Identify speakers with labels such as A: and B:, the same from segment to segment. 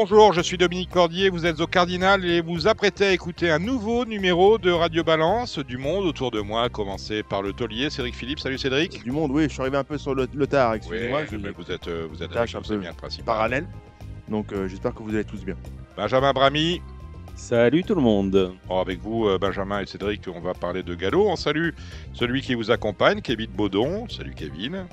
A: Bonjour, je suis Dominique Cordier, vous êtes au Cardinal et vous apprêtez à écouter un nouveau numéro de Radio Balance du monde autour de moi, à commencer par le taulier Cédric Philippe. Salut Cédric.
B: Du monde, oui, je suis arrivé un peu sur le, le tard, excusez-moi.
A: Oui, mais vous êtes, euh, vous êtes
B: tâche
A: avec
B: un peu
A: bien principal.
B: parallèle. Donc euh, j'espère que vous allez tous bien.
A: Benjamin Brami.
C: Salut tout le monde.
A: Bon, avec vous, euh, Benjamin et Cédric, on va parler de galop. On salue celui qui vous accompagne, Kevin Baudon. Salut Kevin.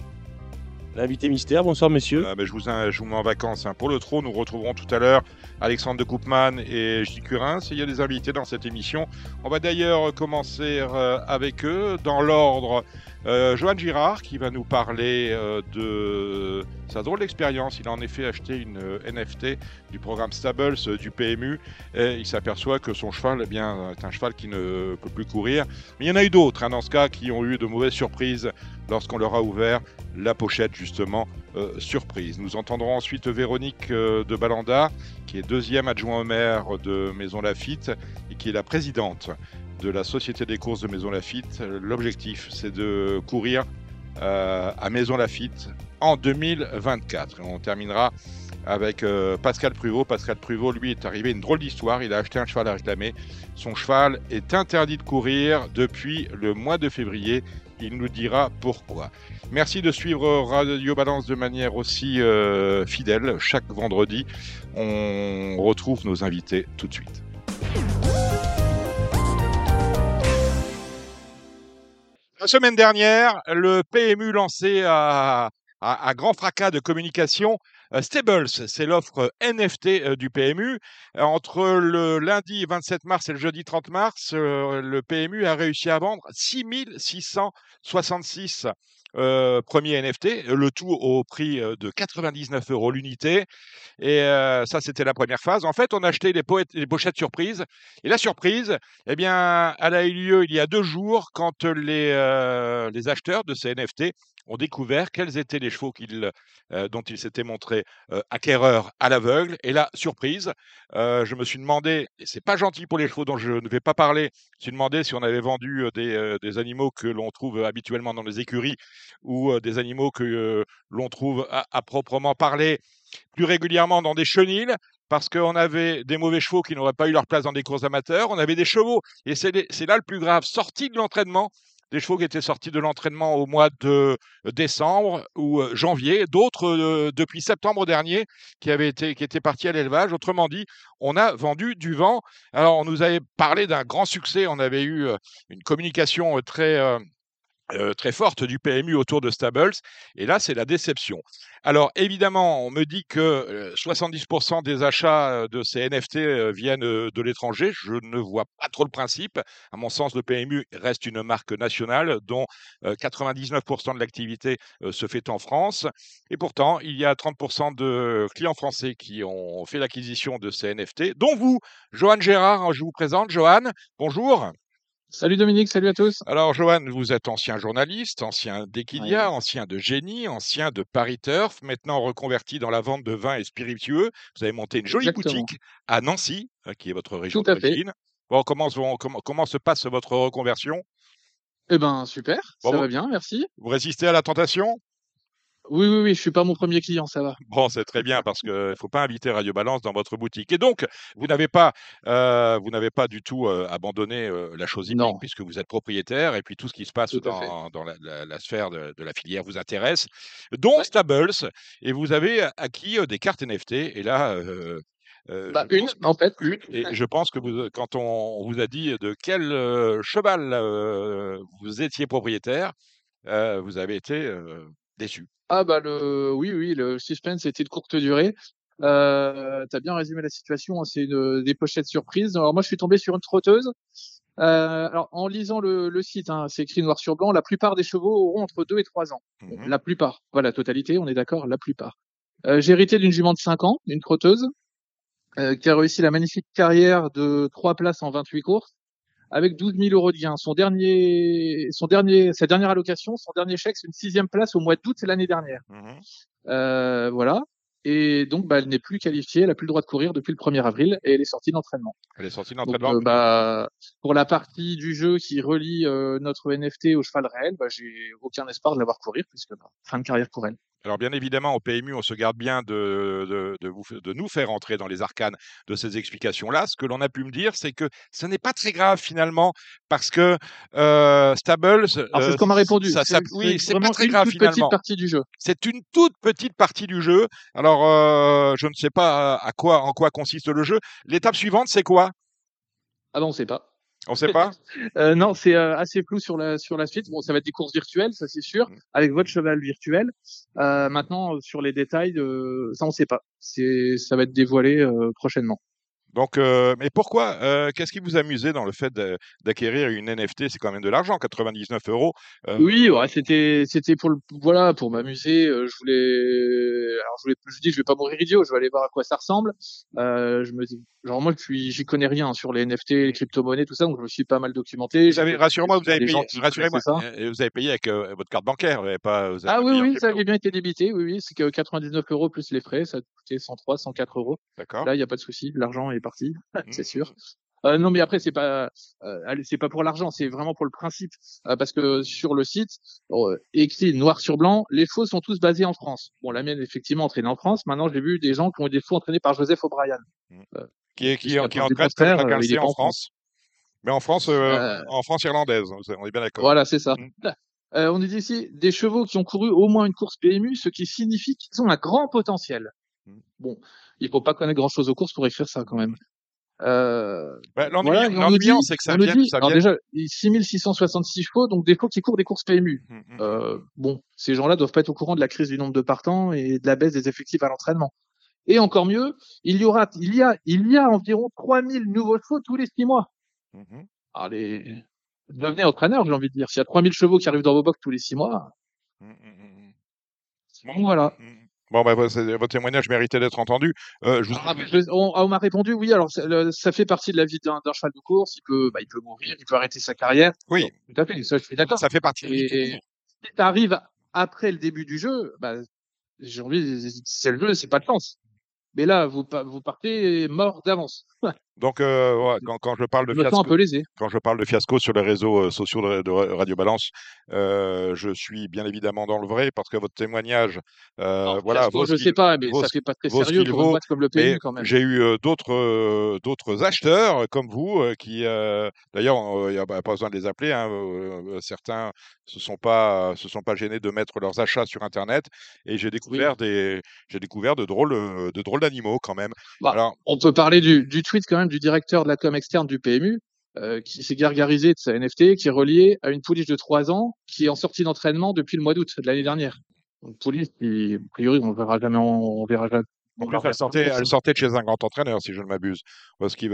C: L'invité mystère, bonsoir messieurs.
A: Ah, ben, je, vous, je vous mets en vacances hein. pour le trot. Nous retrouverons tout à l'heure Alexandre de Koopman et J. Curin. Il y a des invités dans cette émission. On va d'ailleurs commencer euh, avec eux dans l'ordre. Euh, Johan Girard qui va nous parler euh, de sa drôle d'expérience. Il a en effet acheté une euh, NFT du programme Stables euh, du PMU et il s'aperçoit que son cheval eh bien, est un cheval qui ne peut plus courir. Mais il y en a eu d'autres hein, dans ce cas qui ont eu de mauvaises surprises lorsqu'on leur a ouvert la pochette justement euh, surprise. Nous entendrons ensuite Véronique euh, de Balanda, qui est deuxième adjoint au maire de Maison Lafitte et qui est la présidente de la Société des courses de Maison Lafitte. L'objectif, c'est de courir euh, à Maison Lafitte en 2024. Et on terminera avec Pascal Pruvot. Pascal Pruvot, lui, est arrivé une drôle d'histoire. Il a acheté un cheval à réclamer. Son cheval est interdit de courir depuis le mois de février. Il nous dira pourquoi. Merci de suivre Radio Balance de manière aussi euh, fidèle chaque vendredi. On retrouve nos invités tout de suite. La semaine dernière, le PMU lançait à, grand fracas de communication Stables, c'est l'offre NFT euh, du PMU. Euh, Entre le lundi 27 mars et le jeudi 30 mars, euh, le PMU a réussi à vendre 6666 euh, premiers NFT, le tout au prix euh, de 99 euros l'unité. Et euh, ça, c'était la première phase. En fait, on a acheté les, poètes- les pochettes surprises. Et la surprise, eh bien, elle a eu lieu il y a deux jours quand les, acheteurs de ces NFT ont découvert quels étaient les chevaux dont ils s'étaient montrés acquéreurs à l'aveugle. Et là, surprise, je me suis demandé, et c'est pas gentil pour les chevaux dont je ne vais pas parler, je me suis demandé si on avait vendu des animaux que l'on trouve habituellement dans les écuries ou des animaux que l'on trouve à, proprement parler plus régulièrement dans des chenilles parce qu'on avait des mauvais chevaux qui n'auraient pas eu leur place dans des courses amateurs, on avait des chevaux, et c'est là le plus grave, sortis de l'entraînement, des chevaux qui étaient sortis de l'entraînement au mois de décembre ou janvier, d'autres depuis septembre dernier qui avaient été qui étaient partis à l'élevage. Autrement dit, on a vendu du vent. Alors on nous avait parlé d'un grand succès, on avait eu une communication très euh, très forte du PMU autour de Stables. Et là, c'est la déception. Alors, évidemment, on me dit que euh, 70% des achats euh, de ces NFT euh, viennent euh, de l'étranger. Je ne vois pas trop le principe. À mon sens, le PMU reste une marque nationale dont euh, 99% de l'activité euh, se fait en France. Et pourtant, il y a 30% de clients français qui ont fait l'acquisition de ces NFT, dont vous, Johan Gérard. Je vous présente. Johan, bonjour.
D: Salut Dominique, salut à tous.
A: Alors, Johan, vous êtes ancien journaliste, ancien d'Equidia, ancien de Génie, ancien de Paris Turf, maintenant reconverti dans la vente de vins et spiritueux. Vous avez monté une jolie
D: Exactement.
A: boutique à Nancy, euh, qui est votre région d'origine. Bon, comment, se- comment, comment se passe votre reconversion?
D: Eh ben super,
A: Bon,
D: ça
A: bon.
D: va bien, merci.
A: Vous résistez à la tentation?
D: Oui, oui, oui, je suis pas mon premier client, ça va.
A: Bon, c'est très bien parce qu'il ne faut pas inviter Radio Balance dans votre boutique. Et donc, vous n'avez pas, euh, vous n'avez pas du tout euh, abandonné euh, la chose
D: Non.
A: puisque vous êtes propriétaire et puis tout ce qui se passe dans, dans la, la- la sphère de, de la filière vous intéresse, dont Stables. Et vous avez acquis des cartes NFT. Et là, euh,
D: Bah, une, en fait.
A: une. Et je pense que vous, quand on, on vous a dit de quel euh, cheval euh, vous étiez propriétaire, vous avez été déçu.
D: Ah bah le oui, oui, le suspense était de courte durée. Euh, t'as bien résumé la situation, hein, c'est une, des pochettes surprises. Alors moi je suis tombé sur une trotteuse. Euh, alors en lisant le, le site, hein, c'est écrit noir sur blanc, la plupart des chevaux auront entre 2 et 3 ans.
A: Mhm.
D: La plupart. Voilà, totalité, on est d'accord, la plupart. Euh, j'ai hérité d'une jument de 5 ans, une trotteuse, euh, qui a réussi la magnifique carrière de 3 places en 28 courses, avec 12 000 euros de gain. Son dernier, son dernier, sa dernière allocation, son dernier chèque, c'est une sixième place au mois d'août l'année dernière.
A: Mhm.
D: Euh, voilà. et donc bah, elle n'est plus qualifiée, elle n'a plus le droit de courir depuis le 1er avril et elle est sortie d'entraînement.
A: Elle est sortie d'entraînement.
D: euh, bah, pour la partie du jeu qui relie euh, notre NFT au cheval réel, bah, j'ai aucun espoir de la voir courir puisque bah, fin de carrière pour elle.
A: Alors bien évidemment, au PMU, on se garde bien de, de, de vous, de nous faire entrer dans les arcanes de ces explications-là. Ce que l'on a pu me dire, c'est que ce n'est pas très grave finalement, parce que euh, Stables,
D: Alors c'est
A: euh,
D: ce qu'on m'a répondu.
A: ça- ça-
D: C'est-
A: oui, c'est pas très
D: une
A: grave
D: toute
A: finalement.
D: petite partie du jeu.
A: C'est une toute petite partie du jeu. Alors, euh, je ne sais pas à quoi, en quoi consiste le jeu. L'étape suivante, c'est quoi?
D: Ah non, on sait pas.
A: On ne sait pas
D: Euh, non, c'est euh, assez flou sur la sur la suite. Bon, ça va être des courses virtuelles, ça c'est sûr,
A: Mm.
D: avec votre cheval virtuel. Euh, maintenant, sur les détails, euh, ça on sait pas. C'est ça va être dévoilé euh, prochainement.
A: Donc, euh, mais pourquoi euh, Qu'est-ce qui vous amusait dans le fait d'acquérir une NFT C'est quand même de l'argent, 99 euros. Euh,
D: Oui, ouais, c'était c'était pour le voilà pour m'amuser. je voulais alors je voulais je dis je vais pas mourir idiot. Je vais aller voir à quoi ça ressemble. Je me dis genre moi je suis j'y connais rien sur les NFT, les crypto-monnaies, tout ça, donc je me suis pas mal documenté.
A: Vous avez, rassurez-moi, vous avez payé, rassurez-moi, vous avez payé avec votre carte bancaire, vous avez pas, vous avez
D: Ah oui, oui, ça avait bien été débité. Oui, oui, c'est que 99 euros plus les frais, ça coûtait 103, 104 euros.
A: D'accord.
D: Là, il n'y a pas de souci, l'argent est parti, c'est
A: Mmh.
D: sûr. Euh, non, mais après, c'est pas, euh, c'est pas pour l'argent, c'est vraiment pour le principe, Euh, parce que sur le site, écrit noir sur blanc, les chevaux sont tous basés en France. Bon, la mienne effectivement entraînée en France. Maintenant, j'ai vu des gens qui ont eu des chevaux entraînés par Joseph O'Brien.
A: Qui est, qui, est- qui
D: preuve
A: en France. Mais en France, en France irlandaise, on est bien d'accord.
D: Voilà, c'est ça.
A: Mm.
D: Euh, on dit ici des chevaux qui ont couru au moins une course PMU, ce qui signifie qu'ils ont un grand potentiel.
A: Mm.
D: Bon, il faut pas connaître grand chose aux courses pour écrire ça quand même. Euh, voilà, dit-
A: c'est que ça vient,
D: dit,
A: ça vient.
D: déjà, 6666 chevaux, donc des chevaux qui courent des courses PMU.
A: Mm, mm.
D: Euh, bon, ces gens-là doivent pas être au courant de la crise du nombre de partants et de la baisse des effectifs à l'entraînement. Et encore mieux, il y aura, il y a, il y a environ 3000 nouveaux chevaux tous les six mois.
A: Mhm.
D: Alors les, devenez entraîneur, j'ai envie de dire. S'il y a 3000 chevaux qui arrivent dans vos box tous les six mois,
A: Mm, mm, mm, mm.
D: donc voilà.
A: Bon, bah, votre témoignage méritait d'être entendu. Euh, je vous...
D: Ah, je- on, on m'a répondu oui. Alors ça, le- ça fait partie de la vie d'un cheval de course. Il peut, bah, il peut mourir, il peut arrêter sa carrière.
A: Oui,
D: Tout à fait. Ça, je suis d'accord.
A: ça fait partie
D: Et
A: tour.
D: si ça arrive après le début du jeu, bah, j'ai envie, c'est le jeu, c'est pas de chance. Mais là, vous, vous partez mort d'avance.
A: Donc, euh, ouais, quand, quand je parle de
D: Je un
A: fiasco,
D: peu lésé.
A: quand je parle de fiasco sur les réseaux euh, sociaux de, de Radio Balance, euh, je suis bien évidemment dans le vrai parce que votre témoignage, euh,
D: Alors,
A: voilà,
D: fiasco, je sais pas, mais ça fait pas très sérieux pour
A: vaut,
D: comme le PMU quand même.
A: j'ai eu d'autres d'autres acheteurs comme vous qui, d'ailleurs, il n'y a pas besoin de les appeler. hein, certains se sont pas se sont pas gênés de mettre leurs achats sur Internet et j'ai découvert des j'ai découvert de drôles de drôles d'animaux quand même.
D: Bah,
A: Alors
D: On peut parler du, du tweet quand même du directeur de la com externe du PMU, euh, qui s'est gargarisé de sa NFT, qui est relié à une pouliche de 3 ans, qui est en sortie d'entraînement depuis le mois d'août de l'année dernière. Une pouliche qui, a priori, on verra jamais, on verra jamais.
A: en
D: on
A: plus,
D: verra
A: elle sortait elle sortait de chez un grand entraîneur si je ne m'abuse.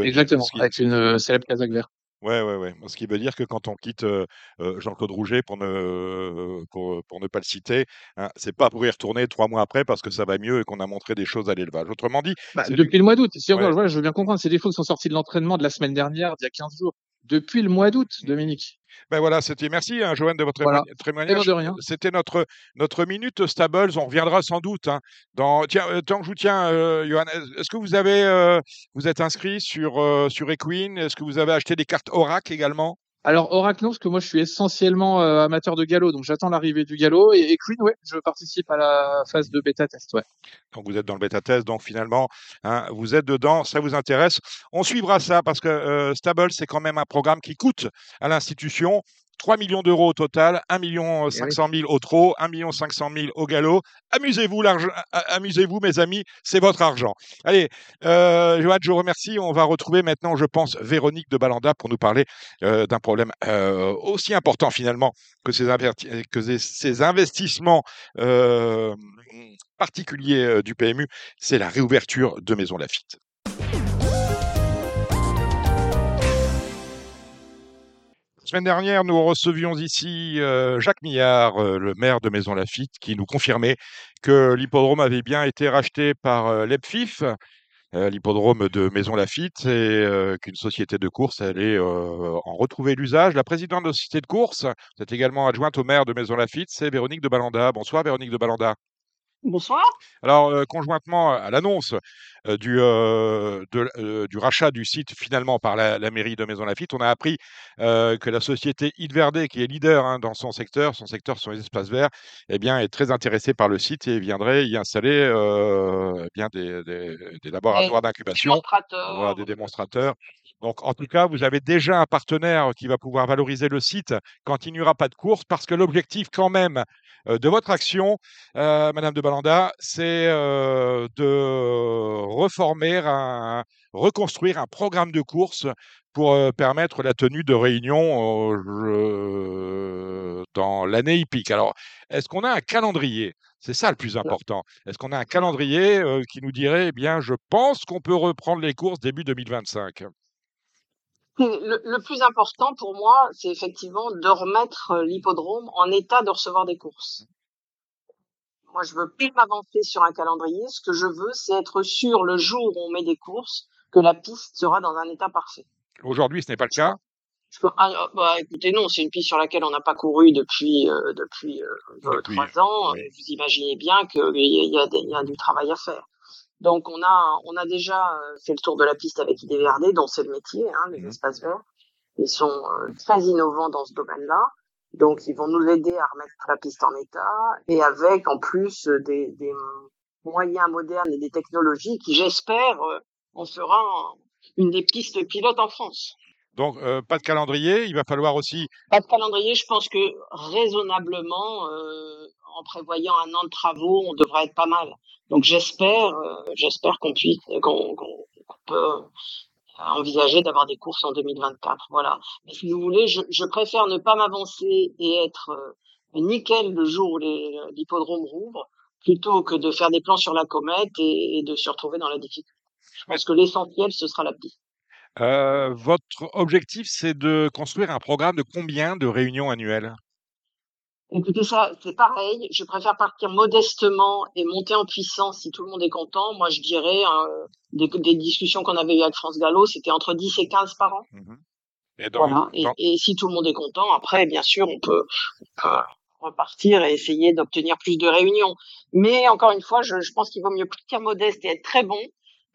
D: Exactement,
A: ce
D: avec une euh, célèbre casaque verte.
A: Ouais, ouais, ouais. Ce qui veut dire que quand on quitte euh, euh, Jean-Claude Rouget, pour ne, pour, pour ne pas le citer, hein, c'est pas pour y retourner trois mois après parce que ça va mieux et qu'on a montré des choses à l'élevage. Autrement dit,
D: Bah, depuis le mois d'août. Si,
A: Ouais.
D: voilà, je veux bien comprendre, c'est des choses qui sont sorties de l'entraînement de la semaine dernière, d'il y a 15 jours. Depuis le mois d'août, Dominique.
A: ben voilà, c'était merci, hein, Joanne, de votre
D: Voilà.
A: témoignage-. C'était notre, notre minute Stables. On reviendra sans doute. hein, dans... Tiens, euh, tant que je vous tiens, euh, Johan, est- est-ce que vous avez, euh, vous êtes inscrit sur, euh, sur Equine Est-ce que vous avez acheté des cartes Oracle également?
D: Alors, Oracle, non, parce que moi, je suis essentiellement euh, amateur de galop, donc j'attends l'arrivée du galop. Et, et Queen, ouais, je participe à la phase de bêta test, ouais.
A: Donc vous êtes dans le bêta test, donc finalement, hein, vous êtes dedans, ça vous intéresse. On suivra ça parce que euh, Stable, c'est quand même un programme qui coûte à l'institution 3 millions d'euros au total, 1 million
D: Eh
A: 500 000 au trot, 1 million 500 000 au galop. Amusez-vous, amusez-vous, mes amis, c'est votre argent. Allez, euh, Johan, je vous remercie. On va retrouver maintenant, je pense, Véronique de Balanda pour nous parler euh, d'un problème euh, aussi important finalement que ces, que ces- investissements euh, particuliers euh, du PMU, c'est la réouverture de Maison Lafitte. La semaine dernière, nous recevions ici euh, Jacques Millard, euh, le maire de Maison Lafitte, qui nous confirmait que l'hippodrome avait bien été racheté par euh, l'EPFIF, euh, l'hippodrome de Maison Lafitte, et euh, qu'une société de course allait en retrouver l'usage. La présidente de la société de course, c'est également adjointe au maire de Maison Lafitte, c'est Véronique de Balanda. Bonsoir Véronique de Balanda.
E: Bonsoir.
A: Alors, euh, conjointement à l'annonce euh, du, euh, de- du rachat du site finalement par la, la mairie de Maison Lafitte, on a appris que la société Idverde, qui est leader hein, dans son secteur, son secteur sont les espaces verts, eh bien, est très intéressée par le site et viendrait y installer eh bien des, des- des laboratoires d'incubation. Voilà, des démonstrateurs. Donc, en tout cas, vous avez déjà un partenaire qui va pouvoir valoriser le site quand il n'y aura pas de course, parce que l'objectif, quand même, de votre action, euh, Madame de Balanda, c'est euh, de reformer, un, reconstruire un programme de course pour euh, permettre la tenue de réunions euh, dans l'année hippique. Alors, est-ce qu'on a un calendrier? C'est ça le plus important. Est-ce qu'on a un calendrier euh, qui nous dirait, eh bien, je pense qu'on peut reprendre les courses début 2025
E: Le, le plus important pour moi, c'est effectivement de remettre euh, l'hippodrome en état de recevoir des courses. Moi, je veux plus m'avancer sur un calendrier. Ce que je veux, c'est être sûr le jour où on met des courses que la piste sera dans un état parfait.
A: Aujourd'hui, ce n'est pas le cas.
E: Je peux- ah, ah, bah, écoutez, non, c'est une piste sur laquelle on n'a pas couru depuis euh, depuis, euh,
A: Depuis,
E: trois ans.
A: oui.
E: Vous imaginez bien qu'il y a du travail à faire. Donc on a on a déjà euh, fait le tour de la piste avec IDVRD, dont c'est le métier, hein, les
A: Mhm.
E: espaces verts. Ils sont euh, très innovants dans ce domaine-là. Donc ils vont nous aider à remettre la piste en état et avec en plus euh, des, des moyens modernes et des technologies qui, j'espère, euh, en fera une des pistes pilotes en France.
A: Donc, euh, pas de calendrier. Il va falloir aussi.
E: Pas de calendrier, je pense que raisonnablement, euh, en prévoyant un an de travaux, on devrait être pas mal. Donc j'espère, euh, j'espère qu'on puisse, qu'on peut envisager d'avoir des courses en 2024. Voilà. Mais si vous voulez, je, préfère ne pas m'avancer et être euh, nickel le jour où l'hippodrome rouvre, plutôt que de faire des plans sur la comète et, de se retrouver dans la difficulté. Je pense que l'essentiel, ce sera la piste.
A: Euh, votre objectif, c'est de construire un programme de combien de réunions annuelles?
E: Écoutez, ça, c'est pareil. Je préfère partir modestement et monter en puissance si tout le monde est content. Moi, je dirais, euh, des, des discussions qu'on avait eues avec France Gallo, c'était entre 10 et 15 par an.
A: Mhm. Et dans-
E: Voilà. Et, si tout le monde est content, après, bien sûr, on peut, on peut repartir et essayer d'obtenir plus de réunions. Mais encore une fois, je, je pense qu'il vaut mieux partir modeste et être très bon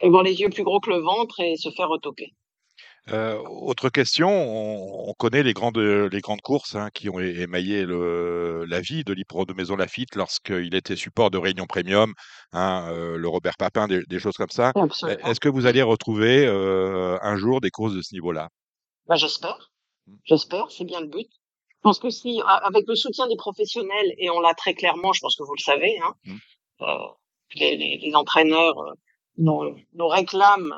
E: avoir les yeux plus gros que le ventre et se faire retoquer.
A: Euh, autre question, on, on connaît les grandes, les grandes courses hein, qui ont émaillé le, la vie de l'Hippodrome de Maison Lafitte lorsqu'il était support de réunion premium, hein, euh, le Robert Papin, des, des choses comme ça.
E: Absolument.
A: Est-ce que vous allez retrouver euh, un jour des courses de ce niveau-là?
E: Bah, j'espère. J'espère, c'est bien le but. Je pense que si, avec le soutien des professionnels, et on l'a très clairement, je pense que vous le savez, hein,
A: Mm.
E: euh, les, les, les entraîneurs euh, nous, nous réclament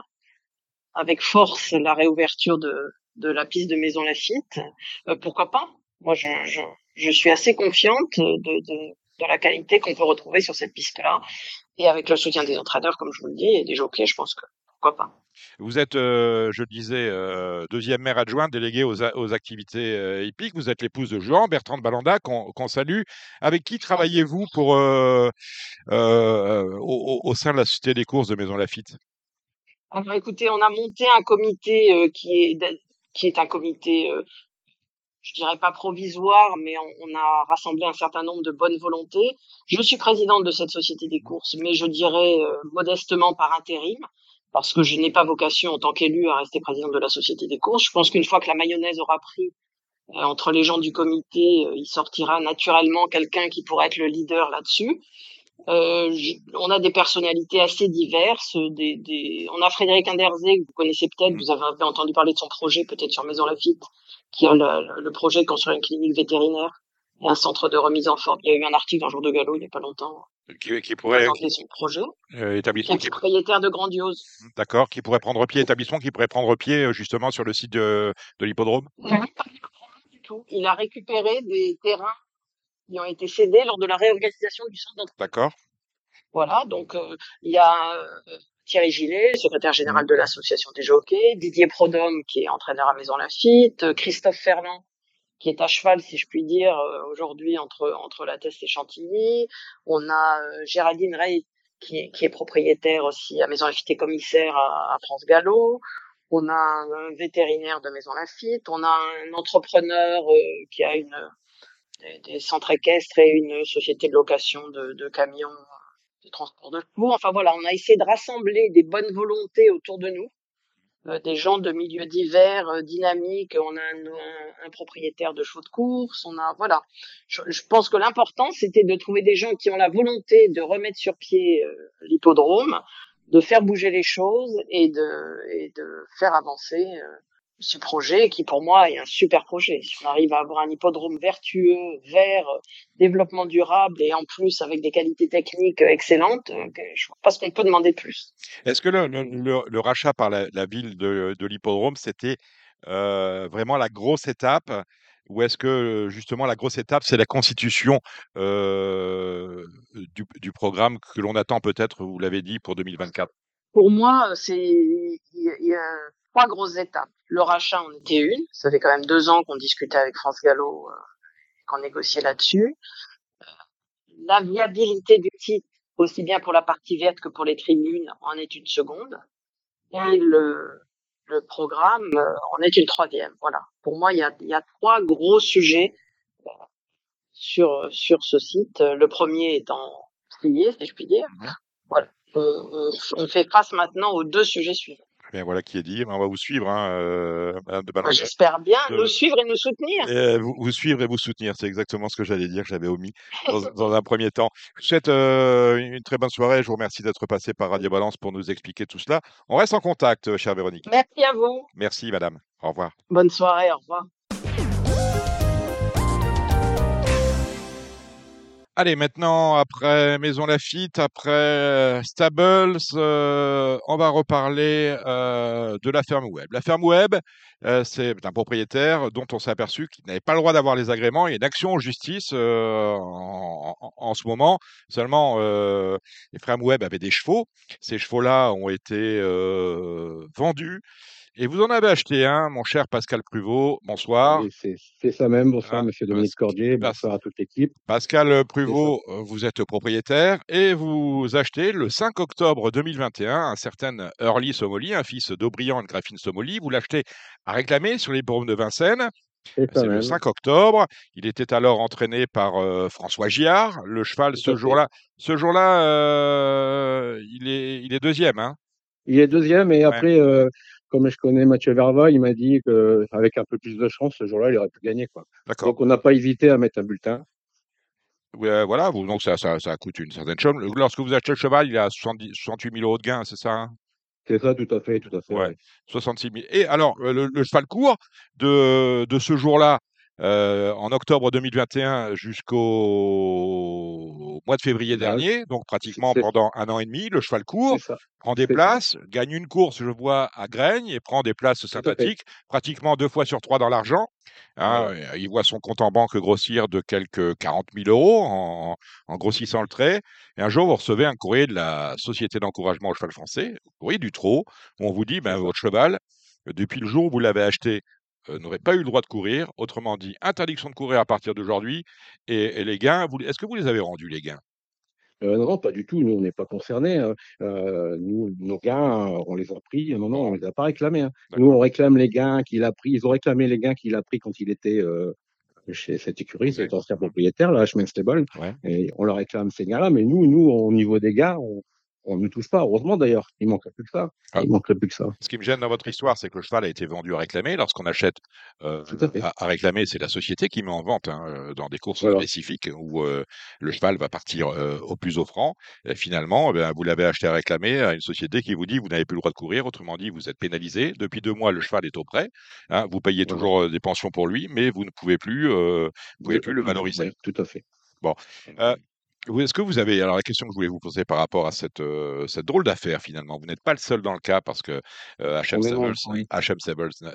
E: avec force la réouverture de, la piste de Maison Lafitte. Euh, pourquoi pas? Moi, je, suis assez confiante de, la qualité qu'on peut retrouver sur cette piste-là. Et avec le soutien des entraîneurs, comme je vous le dis, et des jockeys, je pense que pourquoi pas.
A: Vous êtes, euh, je le disais, euh, deuxième maire adjointe déléguée aux, activités euh. Vous êtes l'épouse de Jean, Bertrand de Balanda, qu'on salue. Avec qui travaillez-vous pour euh, au, au- au sein de la Société des courses de Maison Lafitte?
E: Alors écoutez, on a monté un comité euh, qui est qui est un comité, euh, je dirais pas provisoire, mais on, a rassemblé un certain nombre de bonnes volontés. Je suis présidente de cette société des courses, mais je dirais euh, modestement par intérim, parce que je n'ai pas vocation en tant qu'élue à rester présidente de la société des courses. Je pense qu'une fois que la mayonnaise aura pris entre les gens du comité, il sortira naturellement quelqu'un qui pourra être le leader là-dessus. Euh, on a des personnalités assez diverses. Des, des... On a Frédéric Inderzé, que vous connaissez peut-être, vous avez entendu parler de son projet, peut-être sur Maison Lafitte, qui a le, le projet de construire une clinique vétérinaire et un centre de remise en forme. Il y a eu un article dans Jour de Gallo il n'y a pas longtemps
A: qui, qui
E: pour
A: pourrait,
E: présenter son projet.
A: euh,
E: Qui
A: établissement,
E: est
A: qui,
E: propriétaire de Grandiose.
A: d'accord, qui pourrait prendre pied, établissement qui pourrait prendre pied euh, justement sur le site de, de l'hippodrome?
E: Il a récupéré des terrains qui ont été cédés lors de la réorganisation du centre.
A: D'accord.
E: Voilà, donc euh, il y a euh, Thierry Gillet, secrétaire général de l'association des jockeys, Didier Prodhomme qui est entraîneur à Maison Lafitte, euh, Christophe Ferland qui est à cheval, si je puis dire, aujourd'hui entre entre la Teste et Chantilly. On a Géraldine Rey qui est, qui est propriétaire aussi à Maison Lafitte et commissaire à, à France Gallo. On a un vétérinaire de Maison Lafitte. On a un entrepreneur euh, qui a une des, des centres équestres et une société de location de, de camions de transport de chevaux. Enfin voilà, on a essayé de rassembler des bonnes volontés autour de nous, euh, des gens de milieux divers, euh, dynamiques. On a un, un, un, propriétaire de chevaux de course. On a voilà. Je, je pense que l'important c'était de trouver des gens qui ont la volonté de remettre sur pied euh, l'hippodrome, de faire bouger les choses et de et de faire avancer ce projet qui pour moi est un super projet. Si on arrive à avoir un hippodrome vertueux, vert, développement durable et en plus avec des qualités techniques excellentes, euh, je ne vois pas ce qu'on peut demander de plus.
A: Est-ce que le, rachat par la, ville de, l'hippodrome, c'était euh, vraiment la grosse étape ou est-ce que justement la grosse étape, c'est la constitution euh, du, programme que l'on attend peut-être, vous l'avez dit, pour 2024
E: Pour moi, c'est il y, a trois grosses étapes. Le rachat en était une. Ça fait quand même deux ans qu'on discutait avec France Gallo, euh, qu'on négociait là-dessus. Euh, la viabilité du titre, aussi bien pour la partie verte que pour les tribunes, en est une seconde. Et le, le programme euh, en est une troisième. Voilà. Pour moi, il y a, y a trois gros sujets euh, sur sur ce site. Le premier étant plié, si je puis dire. Voilà. On, fait face maintenant aux deux sujets suivants.
A: Bien, voilà qui est dit. On va vous suivre, hein, euh,
E: de J'espère bien, de... nous suivre et nous soutenir.
A: Et vous, vous, suivre et vous soutenir, c'est exactement ce que j'allais dire, que j'avais omis dans, dans, un premier temps. Je vous souhaite euh, une très bonne soirée. Je vous remercie d'être passé par Radio Balance pour nous expliquer tout cela. On reste en contact, chère Véronique.
E: Merci à vous.
A: Merci, madame. Au revoir.
E: Bonne soirée, au revoir.
A: Allez, maintenant, après Maison Lafitte, après euh, Stables, euh, on va reparler euh, de la ferme web. La ferme web, c'est un propriétaire dont on s'est aperçu qu'il n'avait pas le droit d'avoir les agréments. Il y a une action en justice en, ce moment. Seulement, les fermes web avaient des chevaux. Ces chevaux-là ont été vendus. Et vous en avez acheté un, mon cher Pascal Pruvot. Bonsoir.
F: C'est ça même. Bonsoir, ah, monsieur Dominique Cordier. Bonsoir à toute l'équipe.
A: Pascal Pruvot, euh, vous êtes propriétaire et vous achetez le 5 octobre 2021 un certain Early Somoli, un fils d'Aubriand et Graphine Somoli. Vous l'achetez à réclamer sur les bornes de Vincennes. C'est le 5 octobre. Il était alors entraîné par euh, François Giard. Le cheval, ce jour-là, ce jour-là, euh, il, est, il est deuxième. Hein
F: il est deuxième et ouais. après, euh, comme je connais Mathieu Verva, il m'a dit qu'avec un peu plus de chance, ce jour-là, il aurait pu gagner. Quoi. Donc, on n'a pas hésité à mettre un bulletin.
A: Voilà, donc ça, ça, ça, coûte une certaine somme. Lorsque vous achetez le cheval, il a 70, 68 000 euros de gain, c'est ça hein?
F: C'est ça, tout à fait, tout à fait.
A: Ouais, ouais. 66 000. Et alors, le, le cheval court de, de ce jour-là, euh, en octobre 2021 jusqu'au mois de février dernier, donc pratiquement pendant un an et demi, le cheval court, prend des places, ça. gagne une course, je vois, à Graigne et prend des places sympathiques, pratiquement deux fois sur trois dans l'argent. Hein, ouais. Il voit son compte en banque grossir de quelques 40 000 euros en, en, grossissant le trait. Et un jour, vous recevez un courrier de la Société d'encouragement au cheval français, courrier du trot, où on vous dit, ben, votre cheval, depuis le jour où vous l'avez acheté euh, n'aurait pas eu le droit de courir. Autrement dit, interdiction de courir à partir d'aujourd'hui. Et, et, les gains, est-ce que vous les avez rendus, les gains?
F: Euh, non, pas du tout. Nous, on n'est pas concernés. Hein. Euh, nous, nos gains, on les a pris. Non, non, on les a pas réclamés. Hein. Nous, on réclame les gains qu'il a pris. Ils ont réclamé les gains qu'il a pris quand il était euh, chez cette écurie, cet ancien propriétaire, là, Chemin Stable. Ouais. Et on leur réclame ces gains-là. Mais nous, nous, au niveau des gains, on, on ne touche pas, heureusement d'ailleurs. Il manquerait plus que ça. Ah. Il manquerait plus que ça.
A: Ce qui me gêne dans votre histoire, c'est que le cheval a été vendu à réclamer. Lorsqu'on achète euh, à, à, réclamer, c'est la société qui met en vente hein, euh, dans des courses voilà. spécifiques où euh, le cheval va partir euh, au plus offrant. Et finalement, eh bien, vous l'avez acheté à réclamer à une société qui vous dit vous n'avez plus le droit de courir. Autrement dit, vous êtes pénalisé. Depuis deux mois, le cheval est au prêt. Hein, vous payez voilà. toujours des pensions pour lui, mais vous ne pouvez plus, vous pouvez plus le valoriser.
F: tout à fait.
A: Bon. Est-ce que vous avez alors la question que je voulais vous poser par rapport à cette, euh, cette drôle d'affaire finalement, vous n'êtes pas le seul dans le cas parce que euh, HM oui.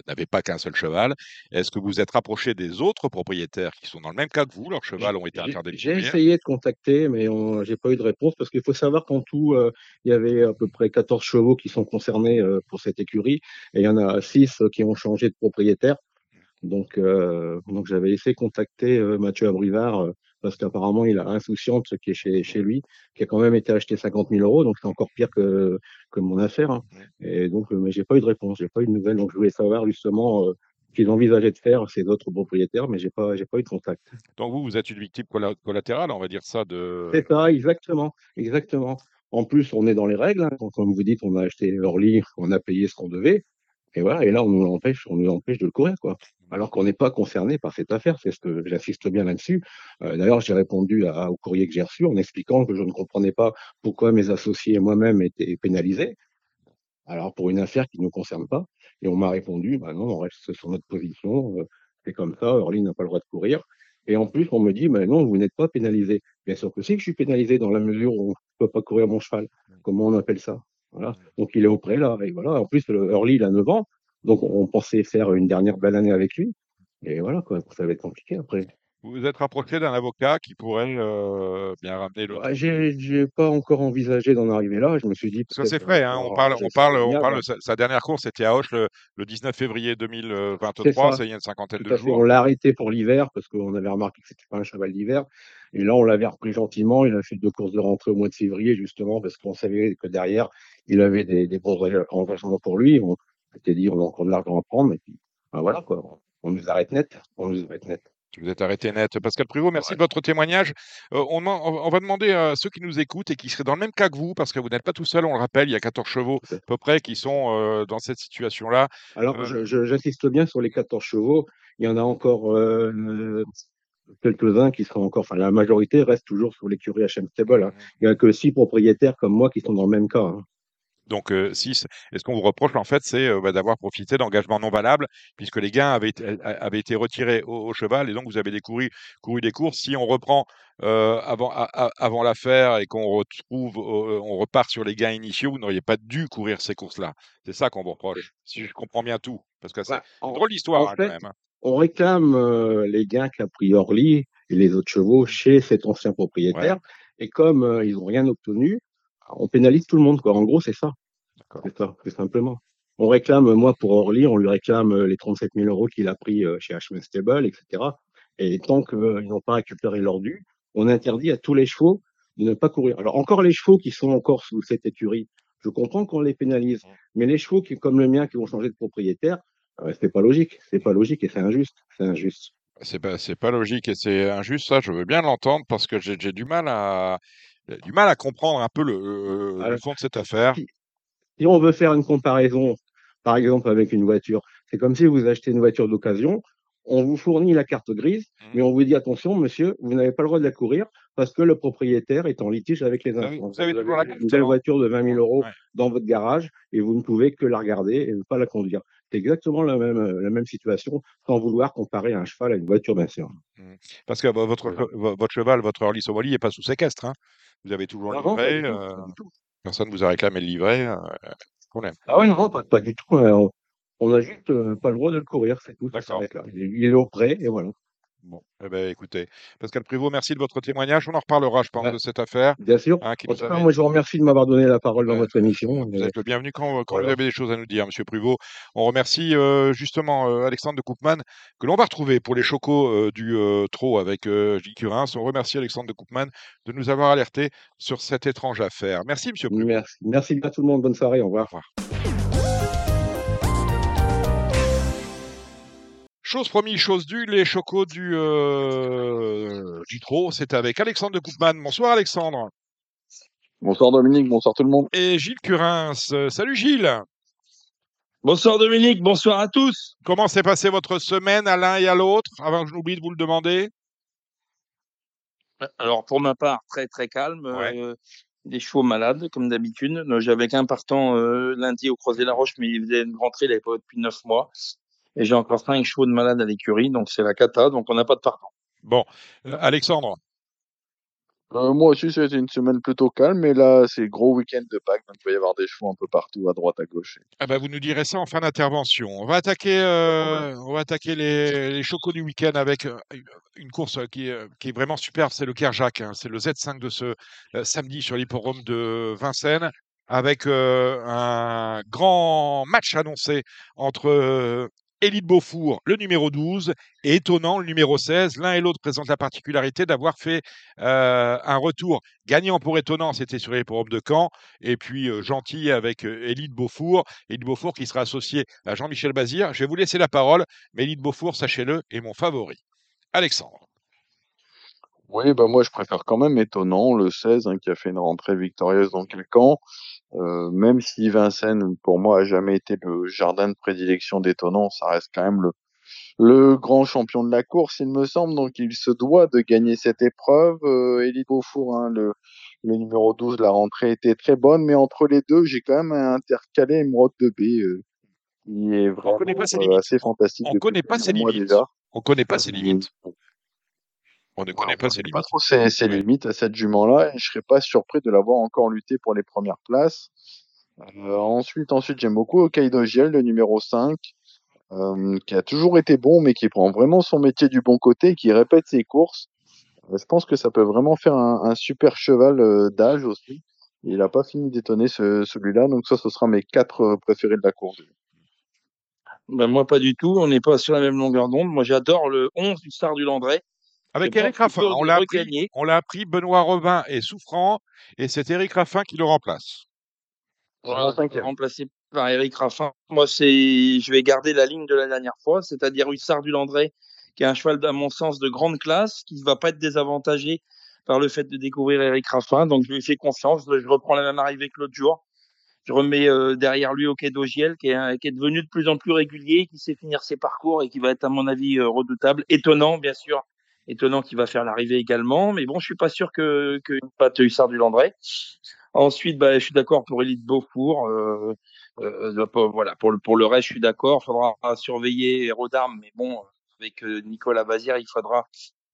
A: n'avait pas qu'un seul cheval. Est-ce que vous êtes rapproché des autres propriétaires qui sont dans le même cas que vous? Leurs chevals ont été interdits
F: J'ai essayé de contacter, mais j'ai pas eu de réponse parce qu'il faut savoir qu'en tout, euh, il y avait à peu près 14 chevaux qui sont concernés pour cette écurie et il y en a 6 qui ont changé de propriétaire. Donc, donc j'avais essayé de contacter Mathieu Abrivard parce qu'apparemment il a Insouciante qui est chez, chez lui, qui a quand même été acheté 50 000 euros, donc c'est encore pire que, que mon affaire. Hein. Et donc, mais j'ai pas eu de réponse, j'ai pas eu de nouvelles, donc je voulais savoir justement qu'ils envisageaient de faire ces autres propriétaires, mais j'ai pas, j'ai pas eu de contact.
A: Donc vous, vous êtes une victime colla- collatérale, on va dire ça, de.
F: C'est ça, exactement, exactement. En plus, on est dans les règles. hein. Comme vous dites, on a acheté Early, on a payé ce qu'on devait. Et voilà, et là, on nous empêche, on nous empêche de le courir, quoi. Alors qu'on n'est pas concerné par cette affaire. C'est ce que j'insiste bien là-dessus. Euh, D'ailleurs, j'ai répondu à- au courrier que j'ai reçu en expliquant que je ne comprenais pas pourquoi mes associés et moi-même étaient pénalisés. Alors, pour une affaire qui ne nous concerne pas. Et on m'a répondu, bah non, on reste sur notre position. euh, C'est comme ça, Early n'a pas le droit de courir. Et en plus, on me dit, mais non, vous n'êtes pas pénalisé. Bien sûr que si, que je suis pénalisé dans la mesure où je ne peux pas courir mon cheval. Comment on appelle ça? Donc, il est au pré, là. Et voilà. En plus, le Early, il a 9 ans. Donc, on pensait faire une dernière belle année avec lui. Et voilà, quoi. Ça va être compliqué après.
A: Vous vous êtes rapproché d'un avocat qui pourrait euh, bien ramener l'autre.
F: Ah, J'ai pas encore envisagé d'en arriver là. Je me suis dit.
A: Parce que c'est frais,
F: euh,
A: hein, on
F: oh,
A: parle, on parle, on parle sa, sa dernière course, c'était à Auch le, le 19 février
F: C'est
A: 2023,
F: ça.
A: c'est il y a une cinquantaine
F: Tout
A: de
F: fait.
A: jours.
F: On l'a arrêté pour l'hiver parce qu'on avait remarqué que c'était pas un cheval d'hiver. Et là, on l'avait repris gentiment. Il a fait deux courses de rentrée au mois de février, justement, parce qu'on savait que derrière, il avait des, des bons engagements pour lui. On s'était dit, on a encore de l'argent à prendre. Et puis, ben voilà, quoi. On nous arrête net. On nous arrête net.
A: Vous êtes arrêté net. Pascal Privot, merci
F: Ouais.
A: de votre témoignage. Euh, on, va demander à ceux qui nous écoutent et qui seraient dans le même cas que vous, parce que vous n'êtes pas tout seul, on le rappelle, il y a 14 chevaux
F: à
A: peu près qui sont euh, dans cette situation-là.
F: Alors,
A: Euh,
F: j'insiste bien sur les 14 chevaux. Il y en a encore quelques-uns qui sont encore, enfin, la majorité reste toujours sur l'écurie HM Stable. hein. Il n'y a que six propriétaires comme moi qui sont dans le même cas. hein.
A: Donc, euh, 6. Et ce qu'on vous reproche, en fait, c'est euh, bah, d'avoir profité d'engagements non valables, puisque les gains avaient été, a- avaient été retirés au, au cheval, et donc vous avez couru, des courses. Si on reprend euh, avant, a- a- avant l'affaire et qu'on retrouve, euh, on repart sur les gains initiaux, vous n'auriez pas dû courir ces courses-là. C'est ça qu'on vous reproche, si je comprends bien tout. Parce que c'est une drôle d'histoire, hein, quand même. hein.
F: on réclame les gains qu'a pris Orly et les autres chevaux chez cet ancien propriétaire. Et comme ils n'ont rien obtenu, on pénalise tout le monde. Quoi. En gros, c'est ça. C'est ça, tout simplement. On réclame, moi, pour Orly, on lui réclame euh, les 37 000 euros qu'il a pris euh, chez HM Stable, etc. Et tant qu'ils n'ont pas récupéré leur dû, on interdit à tous les chevaux de ne pas courir. Alors, encore les chevaux qui sont encore sous cette écurie, je comprends qu'on les pénalise. Mais les chevaux qui, comme le mien, qui vont changer de propriétaire, euh, c'est pas logique. C'est pas logique et c'est injuste. C'est injuste.
A: C'est pas, c'est pas logique et c'est injuste, ça, je veux bien l'entendre, parce que j'ai du mal à. Du mal à comprendre un peu le, le- le
F: Alors,
A: fond de cette affaire.
F: Si, on veut faire une comparaison, par exemple, avec une voiture, c'est comme si vous achetez une voiture d'occasion, on vous fournit la carte grise,
A: Mhm.
F: mais on vous dit attention, monsieur, vous n'avez pas le droit de la courir parce que le propriétaire est en litige avec les instances.
A: vous avez toujours la carte,
F: une
A: alors
F: voiture de 20 000 euros
A: Ouais.
F: dans votre garage et vous ne pouvez que la regarder et ne pas la conduire. C'est exactement la même, la même situation sans vouloir comparer un cheval à une voiture, bien sûr.
A: Parce que vo- votre,
F: Voilà.
A: votre cheval, votre Somali n'est pas sous séquestre. hein. Vous avez toujours
F: tout,
A: euh. Personne ne vous a réclamé le livret. euh, problème.
F: Ah oui, non, pas, pas du tout. hein. On- n'a juste euh, pas le droit de le courir, c'est tout.
A: D'accord.
F: il est au prêt et voilà.
A: Bon, eh ben, écoutez, Pascal Prévost, merci de votre témoignage. On en reparlera, je pense,
F: Ouais.
A: de cette affaire.
F: Bien sûr.
A: hein, qui
F: En
A: nous
F: tout cas,
A: avait-
F: moi, je vous remercie de m'avoir donné la parole dans votre émission.
A: Vous êtes le bienvenu quand, quand
F: Voilà.
A: vous avez des choses à nous dire, Monsieur Pruvot. On remercie euh, justement euh, Alexandre de Koopman, que l'on va retrouver pour les chocos euh, du trot avec Gilles Curins. On remercie Alexandre de Koopman de nous avoir alertés sur cette étrange affaire. Merci, Monsieur Pruvot.
F: Merci. Merci à tout le monde. Bonne soirée. Au revoir.
A: Au revoir. Chose promise, chose due, les chocos du, euh, c'est avec Alexandre de Koopman. Bonsoir Alexandre.
G: Bonsoir Dominique, bonsoir tout le monde.
A: Et Gilles Curins. Euh, Salut Gilles.
C: Bonsoir Dominique, bonsoir à tous.
A: Comment s'est passée votre semaine à l'un et à l'autre, avant que je n'oublie de vous le demander?
C: Alors pour ma part, très très calme.
A: Ouais.
C: euh, des chevaux malades comme d'habitude. Euh, J'avais qu'un partant euh, lundi au Croisé la Roche, mais il faisait une rentrée, il n'avait pas depuis neuf mois. Et j'ai encore cinq chevaux de malades à l'écurie, donc c'est la cata, donc on n'a pas de partant.
A: Bon, euh, Alexandre,
G: Euh, moi aussi, c'était une semaine plutôt calme, mais là, c'est gros week-end de Pâques, donc il va y avoir des chevaux un peu partout, à droite, à gauche.
A: ah ben, vous nous direz ça en fin d'intervention. On va attaquer, euh, on va attaquer les, les chocos du week-end avec une course qui est, qui est vraiment superbe, c'est le Kerjak. hein. C'est le Z5 de ce euh, samedi sur l'hippodrome de Vincennes, avec euh, un grand match annoncé entre euh, Élite Beaufour, le numéro 12, et Étonnant, le numéro 16. L'un et l'autre présentent la particularité d'avoir fait euh, un retour gagnant pour Étonnant, c'était sur les programmes de Caen, et puis euh, gentil avec euh, Élite Beaufour. Élite Beaufour qui sera associé à Jean-Michel Bazir. Je vais vous laisser la parole, mais Élite Beaufour, sachez-le, est mon favori. Alexandre.
G: Oui, bah moi je préfère quand même étonnant le 16 hein, qui a fait une rentrée victorieuse dans quel camp. Euh, même si Vincennes pour moi a jamais été le jardin de prédilection d'étonnant, ça reste quand même le le grand champion de la course, il me semble. Donc il se doit de gagner cette épreuve. Euh, Élie Beaufour, hein, le le numéro 12, la rentrée était très bonne, mais entre les deux, j'ai quand même intercalé Emeraude de B. Euh, qui est vraiment euh, assez fantastique.
A: On connaît pas ses limites. Déjà. On connaît pas ses limites. On ne connaît pas ses limites. Pas
G: trop ses, limites à cette jument-là et je serais pas surpris de l'avoir encore lutté pour les premières places. Euh, ensuite, ensuite, j'aime beaucoup Hokkaido Giel, le numéro 5, euh, qui a toujours été bon, mais qui prend vraiment son métier du bon côté, qui répète ses courses. Euh, je pense que ça peut vraiment faire un, un super cheval euh, d'âge aussi. Il n'a pas fini d'étonner ce, celui-là, donc ça, ce sera mes quatre euh, préférés de la course.
C: Ben moi, pas du tout. On n'est pas sur la même longueur d'onde. Moi, j'adore le 11 du Star du Landré.
A: Avec Eric Raffin, on l'a appris, on l'a appris, Benoît Robin est souffrant et c'est Eric Raffin qui le remplace.
C: Voilà, remplacé par Eric Raffin. Moi, c'est, je vais garder la ligne de la dernière fois, c'est-à-dire Hussard du Landré, qui est un cheval, à mon sens, de grande classe, qui ne va pas être désavantagé par le fait de découvrir Eric Raffin. Donc, je lui fais confiance. Je reprends la même arrivée que l'autre jour. Je remets euh, derrière lui au quai d'Ogiel, qui est, qui est devenu de plus en plus régulier, qui sait finir ses parcours et qui va être, à mon avis, euh, redoutable. Étonnant, bien sûr, étonnant qu'il va faire l'arrivée également. Mais bon, je suis pas sûr que que Pat Hussard du Landré. Ensuite, bah, je suis d'accord pour Élite Beaufour. Euh, euh, voilà, pour le pour le reste, je suis d'accord. Il faudra surveiller Rodarme, mais bon, avec euh, Nicolas Bazir, il faudra.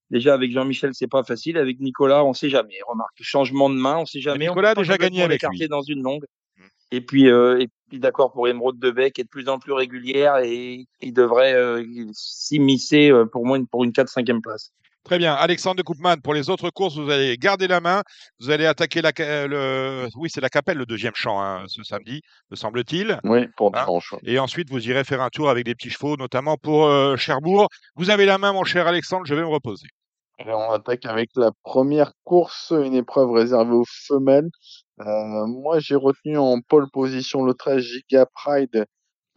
C: Déjà avec Jean-Michel, c'est pas facile. Avec Nicolas, on sait jamais. Remarque, changement de main, on sait jamais.
A: Nicolas a déjà gagné avec
C: lui. dans une longue. Mmh. Et puis, euh, et puis d'accord pour Emeraude Debec, qui est de plus en plus régulière et il devrait euh, s'immiscer euh, pour moi pour une 4-5e place.
A: Très bien. Alexandre de Koopman, pour les autres courses, vous allez garder la main. Vous allez attaquer la, le, oui, c'est la Capelle, le deuxième champ, hein, ce samedi, me semble-t-il.
G: Oui, pour
A: hein? Et ensuite, vous irez faire un tour avec des petits chevaux, notamment pour euh, Cherbourg. Vous avez la main, mon cher Alexandre, je vais me reposer.
G: Et on attaque avec la première course, une épreuve réservée aux femelles. Euh, moi, j'ai retenu en pole position le 13 Giga Pride,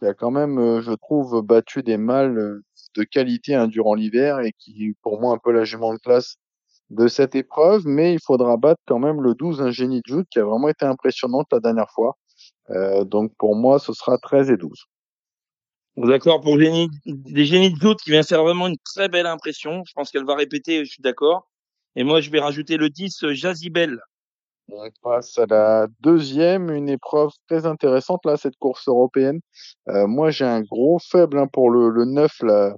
G: qui a quand même, euh, je trouve, battu des mâles euh, de qualité hein, durant l'hiver et qui, pour moi, un peu la jument de classe de cette épreuve. Mais il faudra battre quand même le 12 un génie de joute qui a vraiment été impressionnante la dernière fois. Euh, donc pour moi, ce sera 13 et 12.
C: D'accord pour génie, des génies de joute qui vient faire vraiment une très belle impression. Je pense qu'elle va répéter, je suis d'accord. Et moi, je vais rajouter le 10 Jazibel
G: on passe à la deuxième, une épreuve très intéressante là, cette course européenne. Euh, moi, j'ai un gros faible hein, pour le, le 9, la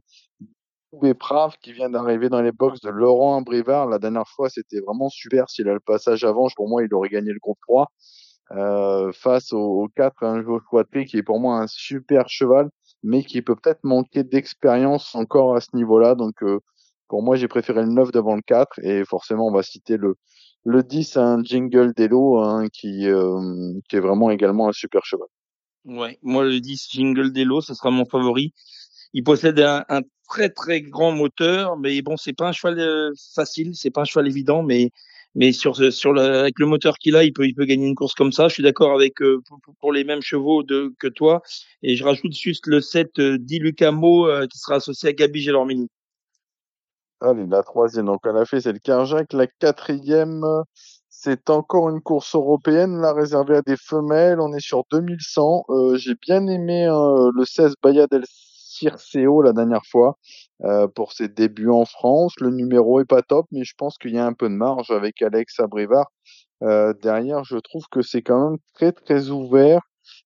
G: Éprave qui vient d'arriver dans les box de Laurent Brivard. La dernière fois, c'était vraiment super. S'il a le passage avant, pour moi, il aurait gagné le groupe 3. Euh, face au, au 4, un Joshua T qui est pour moi un super cheval, mais qui peut peut-être manquer d'expérience encore à ce niveau-là. Donc, euh, pour moi, j'ai préféré le 9 devant le 4 et forcément, on va citer le, le 10 un jingle d'Elo hein, qui, euh, qui est vraiment également un super cheval.
C: Ouais, moi le 10 jingle d'Elo, ce sera mon favori. Il possède un, un, très très grand moteur, mais bon, c'est pas un cheval euh, facile, c'est pas un cheval évident, mais mais sur sur le, avec le moteur qu'il a, il peut il peut gagner une course comme ça. Je suis d'accord avec euh, pour, les mêmes chevaux de que toi, et je rajoute juste le 7 euh, Dilucamo euh, qui sera associé à Gabi Gelormini.
G: Allez, la troisième, donc elle a fait, c'est le Carjac. La quatrième, c'est encore une course européenne, là, réservée à des femelles. On est sur 2100. Euh, J'ai bien aimé euh, le 16 Baya del Circeo la dernière fois euh, pour ses débuts en France. Le numéro est pas top, mais je pense qu'il y a un peu de marge avec Alex Abrivard. Euh, derrière, je trouve que c'est quand même très très ouvert.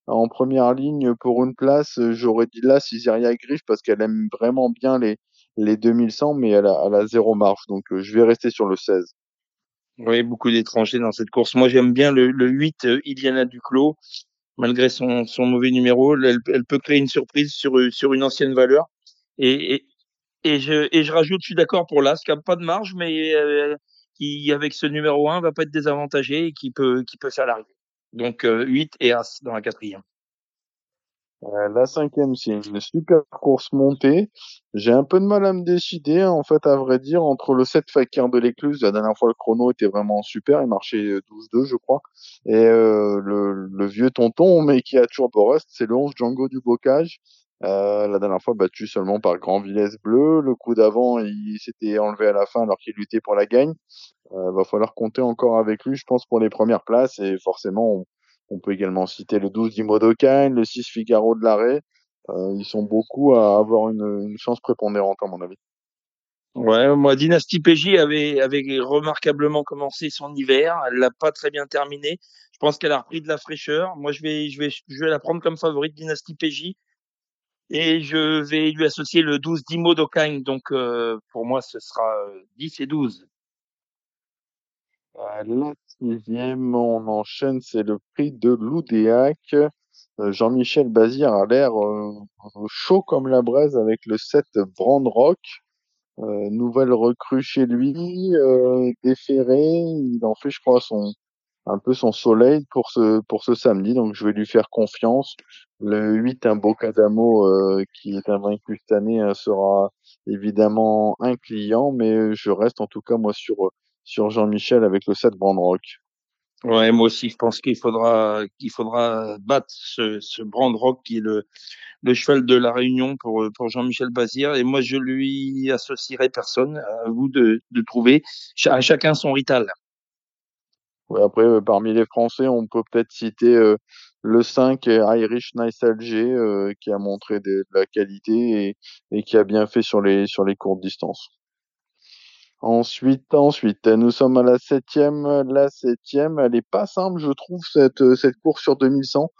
G: En première ligne pour une place, j'aurais dit là Cisaria Griffe parce qu'elle aime vraiment bien les, les 2100, mais elle a, elle a zéro marche. Donc, euh, je vais rester sur le 16.
C: Oui, beaucoup d'étrangers dans cette course. Moi, j'aime bien le, le 8, euh, Iliana Duclos. Malgré son, son mauvais numéro, elle, elle, peut créer une surprise sur, sur une ancienne valeur. Et, et, et je, et je rajoute, je suis d'accord pour l'As, qui n'a pas de marge, mais euh, qui, avec ce numéro 1, va pas être désavantagé et qui peut, qui peut faire l'arrivée. Donc, euh, 8 et As dans la quatrième.
G: Euh, la cinquième, c'est une super course montée. J'ai un peu de mal à me décider, en fait, à vrai dire, entre le 7 Fakir de l'Écluse. La dernière fois, le chrono était vraiment super. Il marchait 12-2, je crois. Et euh, le, le, vieux tonton, mais qui a toujours Borest, c'est le 11 Django du Bocage. Euh, la dernière fois, battu seulement par Grand Villesse Bleu. Le coup d'avant, il s'était enlevé à la fin alors qu'il luttait pour la gagne. Euh, va falloir compter encore avec lui, je pense, pour les premières places. Et forcément, peut également citer le 12 d'Imodocaine, le 6 Figaro de l'arrêt. Euh, ils sont beaucoup à avoir une, chance prépondérante, à mon avis.
C: Ouais, moi, Dynasty PJ avait, avait remarquablement commencé son hiver. Elle l'a pas très bien terminé. Je pense qu'elle a repris de la fraîcheur. Moi, je vais, la prendre comme favorite Dynasty PJ. Et je vais lui associer le 12 d'Imo Donc, euh, pour moi, ce sera 10 et 12.
G: La sixième, on enchaîne, c'est le prix de l'Oudéac. Euh, Jean-Michel Bazir a l'air euh, chaud comme la braise avec le 7 Brand Rock. Euh, nouvelle recrue chez lui, déféré. Il en fait, je crois, son un peu son soleil pour ce pour ce samedi. Donc, je vais lui faire confiance. Le 8, un Bocadamo qui est invaincu cette année, hein, sera évidemment un client, mais je reste en tout cas moi sur sur Jean-Michel avec le 7 Brandrock.
C: Ouais, moi aussi, je pense qu'il faudra qu'il faudra battre ce, ce Brandrock qui est le, le cheval de la Réunion pour pour Jean-Michel Bazir. Et moi, je lui associerai personne. À vous de, de trouver à chacun son rital.
G: Ouais, après, euh, parmi les Français, on peut peut-être citer euh, le 5 Irish Nice Alger euh, qui a montré de, de la qualité et, et, qui a bien fait sur les sur les courtes distances. Ensuite, ensuite, nous sommes à la septième. La septième, elle est pas simple, je trouve, cette, cette course sur 2100.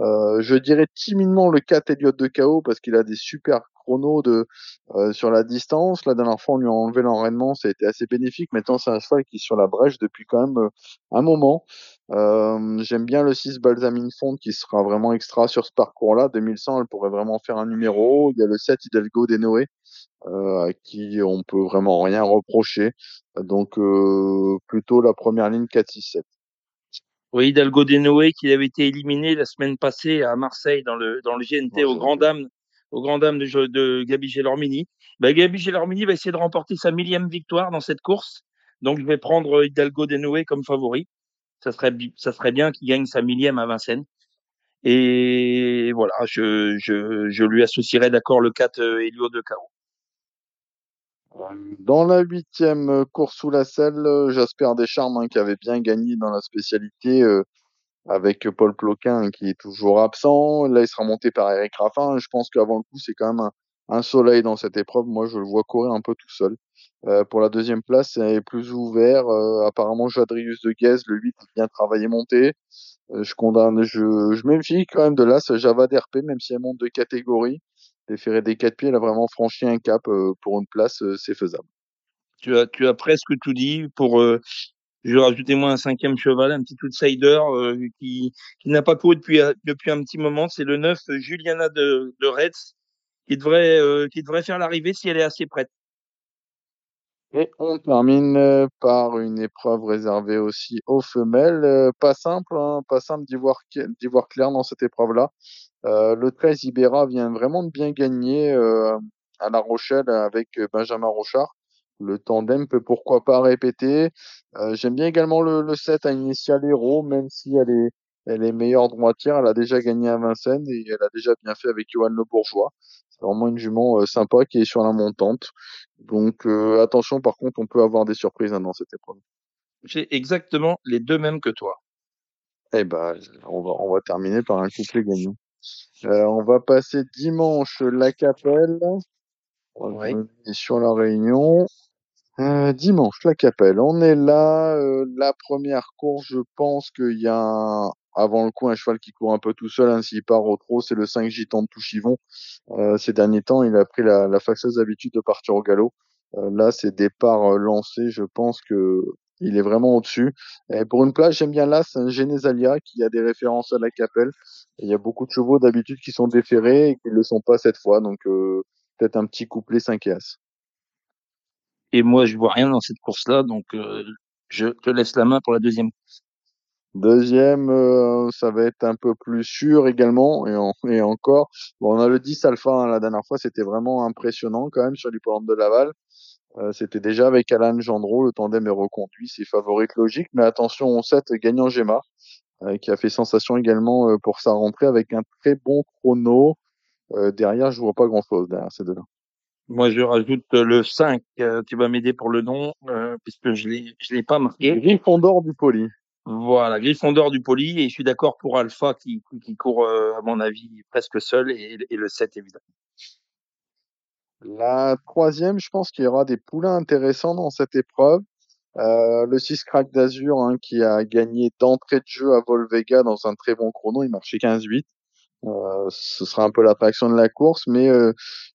G: Euh, je dirais timidement le 4 Elliott de KO parce qu'il a des super chronos de, euh, sur la distance. La dernière fois, on lui a enlevé l'enraînement, ça a été assez bénéfique. Maintenant, c'est un cheval qui est sur la brèche depuis quand même euh, un moment. Euh, J'aime bien le 6 Balsamine Fond qui sera vraiment extra sur ce parcours-là. 2100, elle pourrait vraiment faire un numéro. Il y a le 7 Hidalgo des Noé euh, à qui on peut vraiment rien reprocher. Donc euh, plutôt la première ligne 4-6-7.
C: Oui, Hidalgo Denoé qui avait été éliminé la semaine passée à Marseille dans le dans le GNT au Grand Dame au Grand Dame de, de Gabi Gelormini. Bah, Gabi Gelormini va essayer de remporter sa millième victoire dans cette course. Donc je vais prendre Hidalgo Denoé comme favori. Ça serait bien qu'il gagne sa millième à Vincennes. Et voilà, je, lui associerai d'accord le 4 Helio de Caro.
G: Dans la huitième course sous la selle, Jasper Descharmes hein, qui avait bien gagné dans la spécialité euh, avec Paul Ploquin qui est toujours absent. Là, il sera monté par Eric Raffin. Je pense qu'avant le coup, c'est quand même un, soleil dans cette épreuve. Moi, je le vois courir un peu tout seul. Euh, pour la deuxième place, c'est plus ouvert. Euh, apparemment, Jadrius de Guez, le 8, bien travaillé monté. Euh, je condamne, je, je méfie quand même de ce Java d'RP, même si elle monte de catégorie. Déféré des quatre pieds, elle a vraiment franchi un cap euh, pour une place, euh, c'est faisable.
C: Tu as, tu as presque tout dit. Pour, je rajouter moi un cinquième cheval, un petit outsider qui, qui n'a pas couru depuis, depuis un petit moment. C'est le 9 Juliana de, de Retz qui devrait, qui devrait faire l'arrivée si elle est assez prête.
G: Et on termine par une épreuve réservée aussi aux femelles. Pas simple, hein, pas simple d'y voir, d'y voir clair dans cette épreuve-là. Euh, le 13 Ibera vient vraiment de bien gagner euh, à La Rochelle avec Benjamin Rochard. Le tandem peut pourquoi pas répéter. Euh, J'aime bien également le, le 7 à Initial Hero, même si elle est, elle est meilleure droitière. Elle a déjà gagné à Vincennes et elle a déjà bien fait avec Johan Le Bourgeois. C'est vraiment une jument euh, sympa qui est sur la montante. Donc euh, attention, par contre, on peut avoir des surprises hein, dans cette épreuve.
C: J'ai exactement les deux mêmes que toi.
G: Eh ben, on va, on va terminer par un couplet gagnant. Euh, on va passer dimanche la Capelle.
C: Oui.
G: Et sur la Réunion. Euh, dimanche la Capelle. On est là. Euh, la première course, je pense qu'il y a un, avant le coup un cheval qui court un peu tout seul. Hein, S'il part au trot, c'est le 5 gitan de Touchivon. Euh, ces derniers temps, il a pris la, la fâcheuse habitude de partir au galop. Euh, là, c'est départ lancé. Je pense que il est vraiment au-dessus. Et pour une place, j'aime bien là, c'est un Genesalia qui a des références à la Capelle. il y a beaucoup de chevaux d'habitude qui sont déférés et qui ne le sont pas cette fois. Donc, euh, peut-être un petit couplet 5 et As.
C: Et moi, je vois rien dans cette course-là. Donc, euh, je te laisse la main pour la deuxième course.
G: Deuxième, euh, ça va être un peu plus sûr également, et, et encore. Bon, on a le 10 Alpha, hein, la dernière fois, c'était vraiment impressionnant quand même sur l'hippodrome de Laval. Euh, c'était déjà avec Alan Gendreau, le tandem est reconduit, c'est favorite logique, mais attention, on 7 gagnant Gemma, euh, qui a fait sensation également euh, pour sa rentrée avec un très bon chrono. derrière, je vois pas grand chose derrière ces deux-là.
C: Moi, je rajoute le 5. tu vas m'aider pour le nom, puisque je l'ai, je l'ai pas marqué.
G: Griffon d'or du poli.
C: Voilà, Griffon d'or du poli, et je suis d'accord pour Alpha qui, court, à mon avis, presque seul, et, le 7, évidemment.
G: La troisième, je pense qu'il y aura des poulains intéressants dans cette épreuve. Euh, le 6 Crack d'Azur hein, qui a gagné d'entrée de jeu à Volvega dans un très bon chrono, il marchait 15-8. Euh, ce sera un peu l'attraction de la course, mais euh,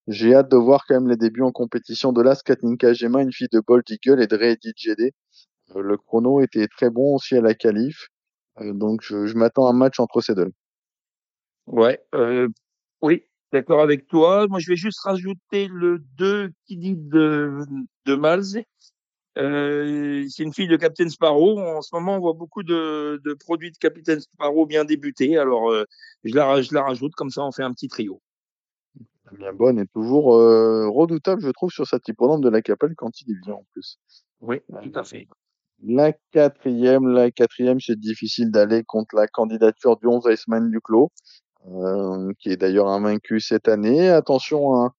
G: j'ai hâte de voir quand même les débuts en compétition de Las Katinka Gema, une fille de Bold Eagle et de Reddy GD. Euh, le chrono était très bon aussi à la qualif, euh, donc je, je m'attends à un match entre ces deux.
C: Ouais, oui, d'accord avec toi. Moi, je vais juste rajouter le 2 qui dit de, de Malz. Euh, c'est une fille de Captain Sparrow. En ce moment, on voit beaucoup de, de produits de Captain Sparrow bien débutés. Alors, euh, je, la, je la rajoute, comme ça, on fait un petit trio.
G: Bien bonne et toujours euh, redoutable, je trouve, sur cette hippodrome de la Capelle quand il est bien en plus.
C: Oui, tout à fait.
G: La quatrième, la quatrième, c'est difficile d'aller contre la candidature du 11 Iceman du Clos. Euh, qui est d'ailleurs invaincu cette année. Attention à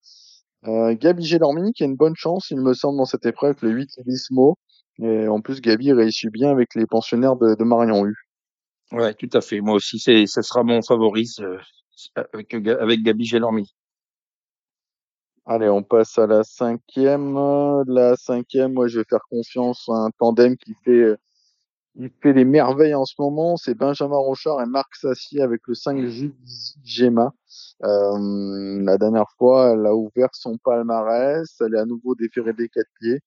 G: euh, Gabi Gelormini qui a une bonne chance, il me semble, dans cette épreuve, le 8 Elismo. Et en plus, Gabi réussit bien avec les pensionnaires de, de Marion U.
C: Ouais, tout à fait. Moi aussi, c'est, ça sera mon favori avec, avec Gabi Gelormini.
G: Allez, on passe à la cinquième. La cinquième, moi, je vais faire confiance à un tandem qui fait il fait des merveilles en ce moment. C'est Benjamin Rochard et Marc Sassier avec le 5 Gemma. Euh, la dernière fois, elle a ouvert son palmarès. Elle est à nouveau déférée des quatre pieds.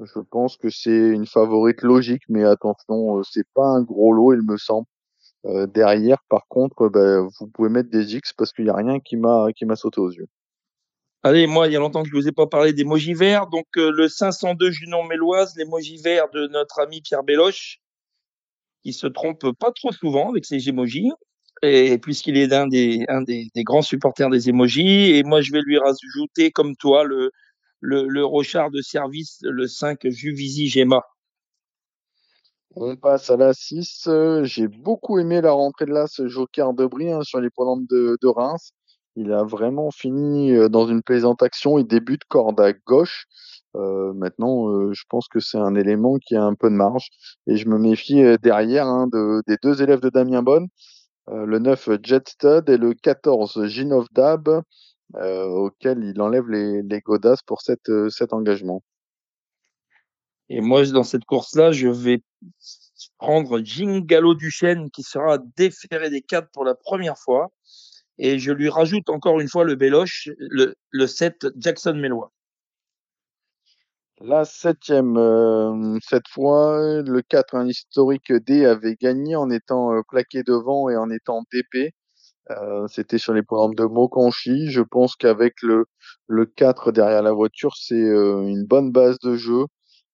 G: Je pense que c'est une favorite logique, mais attention, euh, c'est pas un gros lot, il me semble. Euh, derrière, par contre, ben, vous pouvez mettre des X parce qu'il n'y a rien qui m'a qui m'a sauté aux yeux.
C: Allez, moi, il y a longtemps que je vous ai pas parlé des Mojis verts. Donc, euh, le 502 Junon Méloise, les Mojis verts de notre ami Pierre Béloche qui se trompe pas trop souvent avec ses émojis. Et puisqu'il est un des, grands supporters des émojis, et moi je vais lui rajouter comme toi le, Rochard de service, le 5 Juvisi Gemma.
G: On passe à la 6. J'ai beaucoup aimé la rentrée de là, ce Joker de Brie hein, sur les programmes de, de Reims. Il a vraiment fini dans une plaisante action. Il débute corde à gauche. Maintenant, je pense que c'est un élément qui a un peu de marge. Et je me méfie derrière hein, de, des deux élèves de Damien Bonne, le 9 Jetstud et le 14 Ginov Dab, auquel il enlève les, les godasses pour cet engagement.
C: Et moi, dans cette course-là, je vais prendre Gingalo Duchesne qui sera déféré des cadres pour la première fois. Et je lui rajoute encore une fois le Béloche, le, le 7 Jackson Mellois.
G: La septième, euh, cette fois, le 4, un historique D, avait gagné en étant euh, plaqué devant et en étant DP. Euh, C'était sur les programmes de Mokanchi. Je pense qu'avec le, le 4 derrière la voiture, c'est euh, une bonne base de jeu.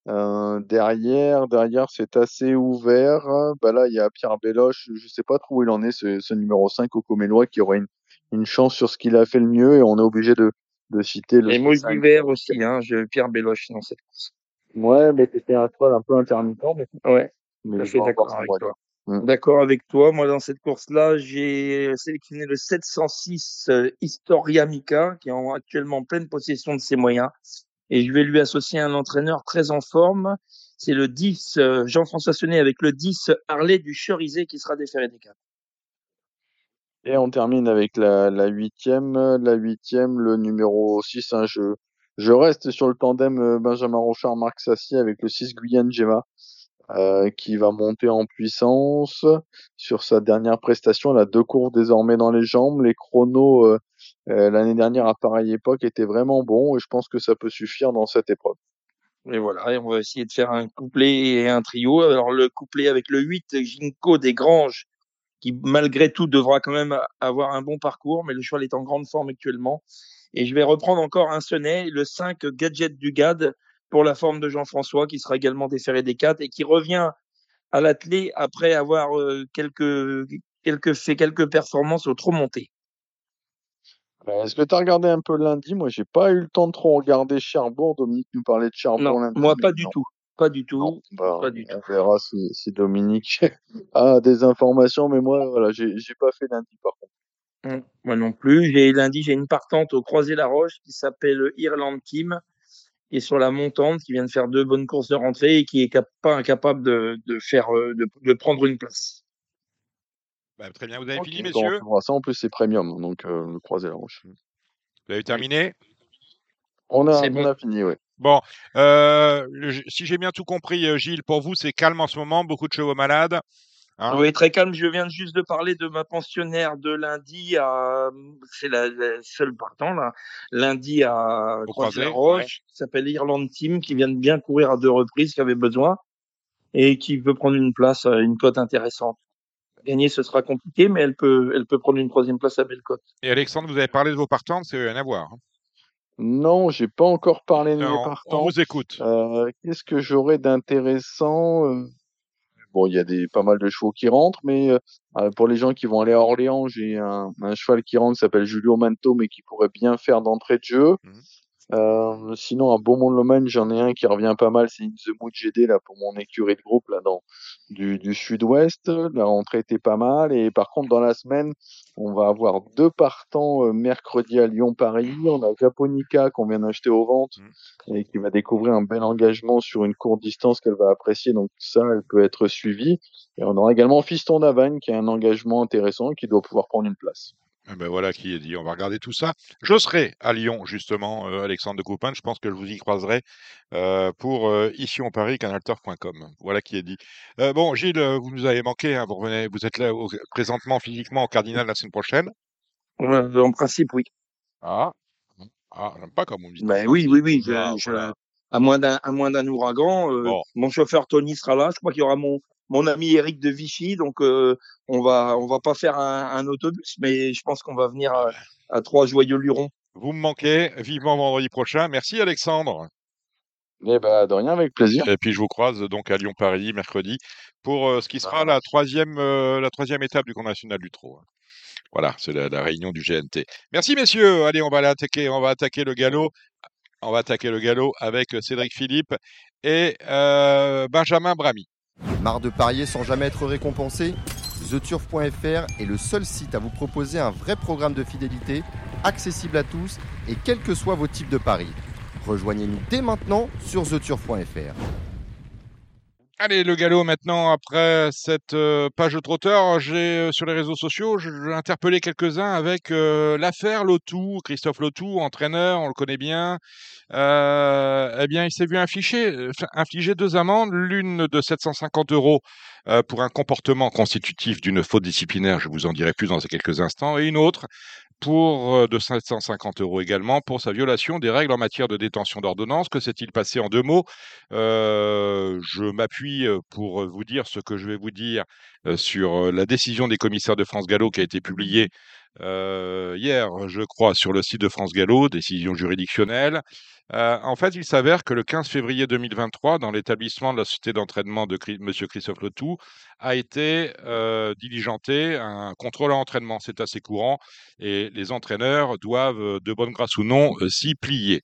G: Euh, derrière, derrière, c'est assez ouvert. Bah là, il y a Pierre Béloche. Je sais pas trop où il en est, ce, ce numéro 5 au Comélois, qui aurait une, une chance sur ce qu'il a fait le mieux et on est obligé de, de citer le.
C: Et d'hiver aussi, hein, je, Pierre Béloche dans cette course.
G: Ouais, mais c'était un cheval un peu intermittent. Mais...
C: Ouais, mais je suis d'accord avec toi. Mmh. D'accord avec toi. Moi, dans cette course-là, j'ai sélectionné le 706 euh, Historia Mika, qui est en, actuellement en pleine possession de ses moyens. Et je vais lui associer un entraîneur très en forme. C'est le 10 euh, Jean-François Sonnet avec le 10 Harley du Cherizé qui sera déféré des quatre.
G: Et on termine avec la, la huitième. La huitième, le numéro 6. Hein, je, je reste sur le tandem euh, Benjamin Rochard, Marc Sassier avec le 6 Guyane Gemma. Euh, qui va monter en puissance sur sa dernière prestation. Elle a deux courses désormais dans les jambes. Les chronos euh, l'année dernière à pareille époque étaient vraiment bons et je pense que ça peut suffire dans cette épreuve.
C: Et voilà, et on va essayer de faire un couplet et un trio. Alors le couplet avec le 8 Ginko des Granges qui malgré tout devra quand même avoir un bon parcours, mais le cheval est en grande forme actuellement. Et je vais reprendre encore un sonnet, le 5 Gadget du GAD pour la forme de Jean-François, qui sera également déféré des 4 et qui revient à l'atelier après avoir euh, quelques, quelques, fait quelques performances au trop monté.
G: Bah, est-ce que tu as regardé un peu lundi Moi, j'ai pas eu le temps de trop regarder Cherbourg. Dominique nous parlait de Cherbourg
C: non,
G: lundi.
C: Moi, pas du tout. Pas du tout.
G: Bah,
C: pas du
G: on
C: tout.
G: verra si, si Dominique a des informations, mais moi, voilà, j'ai pas fait lundi par contre.
C: Hum, Moi non plus. J'ai lundi, j'ai une partante au Croisé-la-Roche qui s'appelle Irland Team, qui est sur la montante, qui vient de faire deux bonnes courses de rentrée et qui est pas incapable de, de faire, euh, de, de prendre une place.
A: Bah, très bien, vous avez fini, messieurs?
G: ça. En plus, c'est premium, donc euh, le croisé la roche.
A: Vous avez terminé?
G: On a,
C: C'est
G: on
C: bon.
G: a fini, oui.
A: Bon, euh, le- si j'ai bien tout compris, euh, Gilles, pour vous, c'est calme en ce moment, beaucoup de chevaux malades. hein?
C: Oui, très calme. Je viens juste de parler de ma pensionnaire de lundi à, c'est la, la seule partant là, lundi à
A: Au
C: Croisé-la-Roche,
A: Croisé,
C: qui s'appelle Irland Team, qui vient de bien courir à deux reprises, qui avait besoin et qui veut prendre une place, euh, une cote intéressante. Gagner, ce sera compliqué, mais elle peut, elle peut prendre une troisième place à belle cote.
A: Et Alexandre, vous avez parlé de vos partantes, c'est rien à voir. hein.
G: Non, j'ai pas encore parlé de mes
A: Non, on
G: partants.
A: vous écoute.
G: Euh, Qu'est-ce que j'aurais d'intéressant Euh, Bon, il y a des pas mal de chevaux qui rentrent, mais euh, pour les gens qui vont aller à Orléans, j'ai un, un cheval qui rentre, qui s'appelle Julio Manto, mais qui pourrait bien faire d'entrée de jeu.
A: Mhm.
G: Euh, sinon, à Beaumont-le-Maine, j'en ai un qui revient pas mal, c'est In the Mood GD là pour mon écurie de groupe là dans du, du sud-ouest. La rentrée était pas mal et par contre dans la semaine, on va avoir deux partants euh, mercredi à Lyon-Paris. On a Japonica qu'on vient d'acheter aux ventes et qui va découvrir un bel engagement sur une courte distance qu'elle va apprécier. Donc ça, elle peut être suivie. Et on aura également Fiston d'Avagne qui a un engagement intéressant et qui doit pouvoir prendre une place.
A: Eh ben voilà qui est dit. On va regarder tout ça. Je serai à Lyon, justement, euh, Alexandre de Coupin. Je pense que je vous y croiserai euh, pour euh, ici en Paris, canalturf.com. Voilà qui est dit. Euh, bon, Gilles, vous nous avez manqué. hein. vous revenez, vous êtes là au- présentement physiquement au Cardinal la semaine prochaine.
C: En principe, oui.
A: Ah, ah, j'aime pas comme vous me dites.
C: Ben oui, oui, oui. je-
A: Ah,
C: je-
A: voilà.
C: à moins d'un, à moins d'un ouragan,
A: Bon.
C: mon chauffeur Tony sera là. Je crois qu'il y aura mon, mon ami Eric de Vichy. Donc, euh, on va, on va pas faire un, un autobus, mais je pense qu'on va venir à, à trois joyeux lurons.
A: Vous me manquez. Vivement vendredi prochain. Merci Alexandre.
G: Eh ben, de rien, avec plaisir.
A: Et puis je vous croise donc à Lyon-Paris mercredi pour euh, ce qui sera la troisième, euh, la troisième étape du Grand National du Trot. hein. Voilà, c'est la, la réunion du GNT. Merci messieurs. Allez, on va l'attaquer, on va attaquer le galop. On va attaquer le galop avec Cédric Philippe et euh, Benjamin Bramy.
H: Marre de parier sans jamais être récompensé TheTurf.fr est le seul site à vous proposer un vrai programme de fidélité, accessible à tous et quels que soient vos types de paris. Rejoignez-nous dès maintenant sur TheTurf.fr.
A: Allez, le galop maintenant, après cette euh, page de trotteur, j'ai euh, sur les réseaux sociaux, j'ai interpellé quelques-uns avec euh, l'affaire Lotou, Christophe Lotou, entraîneur, on le connaît bien. Eh bien, il s'est vu infliger, infliger deux amendes, l'une de 750 euros pour un comportement constitutif d'une faute disciplinaire, je vous en dirai plus dans quelques instants, et une autre pour euh, de 750 euros également pour sa violation des règles en matière de détention d'ordonnance. Que s'est-il passé en deux mots? Euh, Je m'appuie euh, pour vous dire ce que je vais vous dire sur la décision des commissaires de France Gallo qui a été publiée hier, je crois, sur le site de France Gallo, décision juridictionnelle. Euh, en fait, il s'avère que le 15 février 2023, dans l'établissement de la société d'entraînement de Monsieur Christophe Letou, a été euh, diligenté un contrôle à entraînement. C'est assez courant et les entraîneurs doivent, euh, de bonne grâce ou non, s'y plier.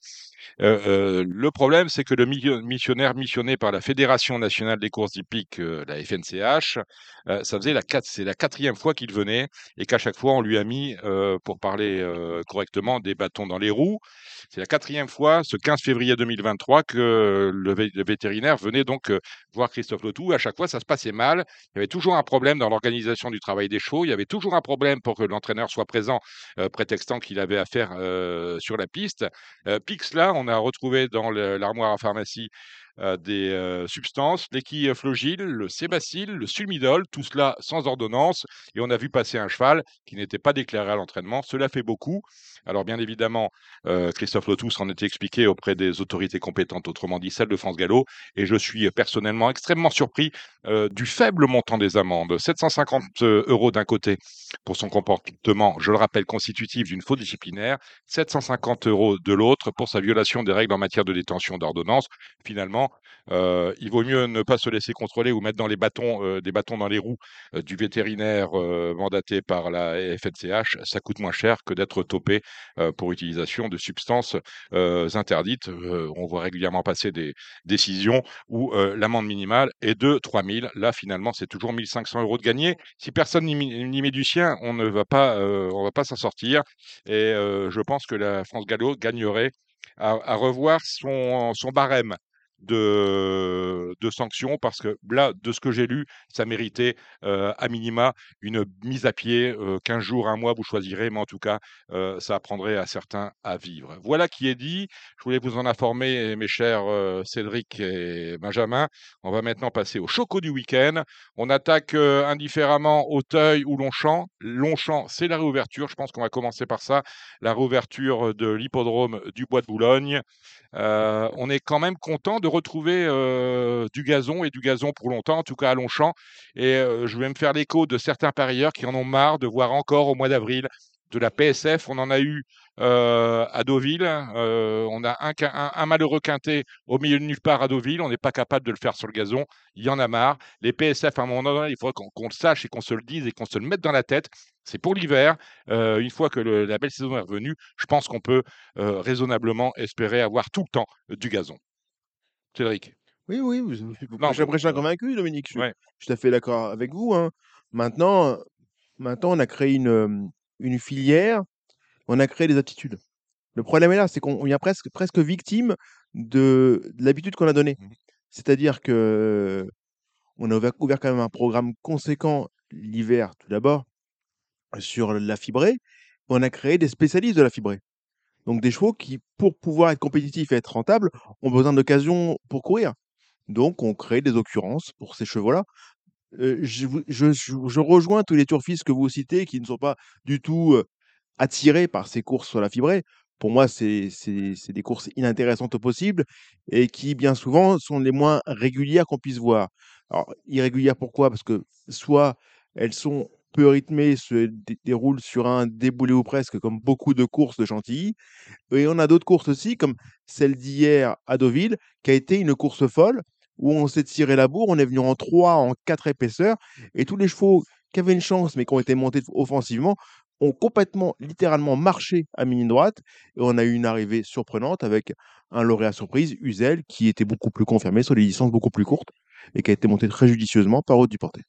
A: Le problème, c'est que le mi- missionnaire missionné par la Fédération nationale des courses hippiques, la FNCH, ça faisait la c'est la quatrième fois qu'il venait et qu'à chaque fois on lui a mis, pour parler correctement, des bâtons dans les roues. C'est la quatrième fois, ce 15 février 2023, que le, vé- le vétérinaire venait donc euh, voir Christophe Lotou. À chaque fois, ça se passait mal. Il y avait toujours un problème dans l'organisation du travail des chevaux. Il y avait toujours un problème pour que l'entraîneur soit présent, euh, prétextant qu'il avait affaire euh, sur la piste. Euh, Pix, là, on a retrouvé dans le- l'armoire à pharmacie euh, des euh, substances, l'équiflogile, le sébacille, le sulmidol, tout cela sans ordonnance. Et on a vu passer un cheval qui n'était pas déclaré à l'entraînement. Cela fait beaucoup. Alors bien évidemment, euh, Christophe Lotus en était expliqué auprès des autorités compétentes, autrement dit celle de France Gallo, et je suis euh, personnellement extrêmement surpris euh, du faible montant des amendes. 750 euros d'un côté pour son comportement, je le rappelle, constitutif d'une faute disciplinaire, 750 euros de l'autre pour sa violation des règles en matière de détention d'ordonnance. Finalement, euh, il vaut mieux ne pas se laisser contrôler ou mettre dans les bâtons, euh, des bâtons dans les roues euh, du vétérinaire mandaté par la FNCH. Ça coûte moins cher que d'être topé pour utilisation de substances interdites. on voit régulièrement passer des décisions où l'amende minimale est de 3 000. Là, finalement, c'est toujours 1 500 euros de gagné. Si personne n'y met du sien, on ne va pas, on va pas s'en sortir. Et je pense que la France Gallo gagnerait à, revoir son barème de, sanctions parce que là, de ce que j'ai lu, ça méritait euh, à minima une mise à pied, euh, 15 jours, un mois, vous choisirez, mais en tout cas, euh, ça apprendrait à certains à vivre. Voilà qui est dit. Je voulais vous en informer, mes chers euh, Cédric et Benjamin. On va maintenant passer au choco du week-end. On attaque indifféremment Auteuil ou Longchamp. Longchamp, c'est la réouverture. Je pense qu'on va commencer par ça. La réouverture de l'hippodrome du Bois de Boulogne. On est quand même content de retrouver euh, du gazon et du gazon pour longtemps, en tout cas à Longchamp. Et euh, je vais me faire l'écho de certains parieurs qui en ont marre de voir encore au mois d'avril de la PSF. On en a eu euh, à Deauville. On a un, malheureux quintet au milieu de nulle part à Deauville. On n'est pas capable de le faire sur le gazon. Il y en a marre. Les PSF, à un moment donné, il faudrait qu'on le sache et qu'on se le dise et qu'on se le mette dans la tête. C'est pour l'hiver. Une fois que la belle saison est revenue, je pense qu'on peut raisonnablement espérer avoir tout le temps du gazon. Cédric.
B: Oui, oui, j'ai l'impression convaincu, Dominique. Je, suis tout à fait d'accord avec vous. Hein. Maintenant, maintenant, on a créé une, une filière, on a créé des aptitudes. Le problème est là, c'est qu'on vient presque, presque victime de, l'habitude qu'on a donnée. Mmh C'est-à-dire que on a ouvert, quand même un programme conséquent l'hiver, tout d'abord, sur la fibrée. On a créé des spécialistes de la fibrée. Donc des chevaux qui, pour pouvoir être compétitifs et être rentables, ont besoin d'occasions pour courir. Donc on crée des occurrences pour ces chevaux-là je, rejoins tous les turfistes que vous citez qui ne sont pas du tout attirés par ces courses sur la fibrée. Pour moi, c'est des courses inintéressantes au possible et qui, bien souvent, sont les moins régulières qu'on puisse voir. Alors, irrégulières pourquoi? Parce que soit elles sont peu rythmées, se déroulent sur un déboulé ou presque, comme beaucoup de courses de Chantilly. Et on a d'autres courses aussi, comme celle d'hier à Deauville, qui a été une course folle, où on s'est tiré la bourre, on est venu en 3, en 4 épaisseurs, et tous les chevaux qui avaient une chance, mais qui ont été montés offensivement, ont complètement, littéralement marché à mini droite, et on a eu une arrivée surprenante avec un lauréat surprise, Uzel, qui était beaucoup plus confirmé sur des distances beaucoup plus courtes, et qui a été monté très judicieusement par Haute du Porté.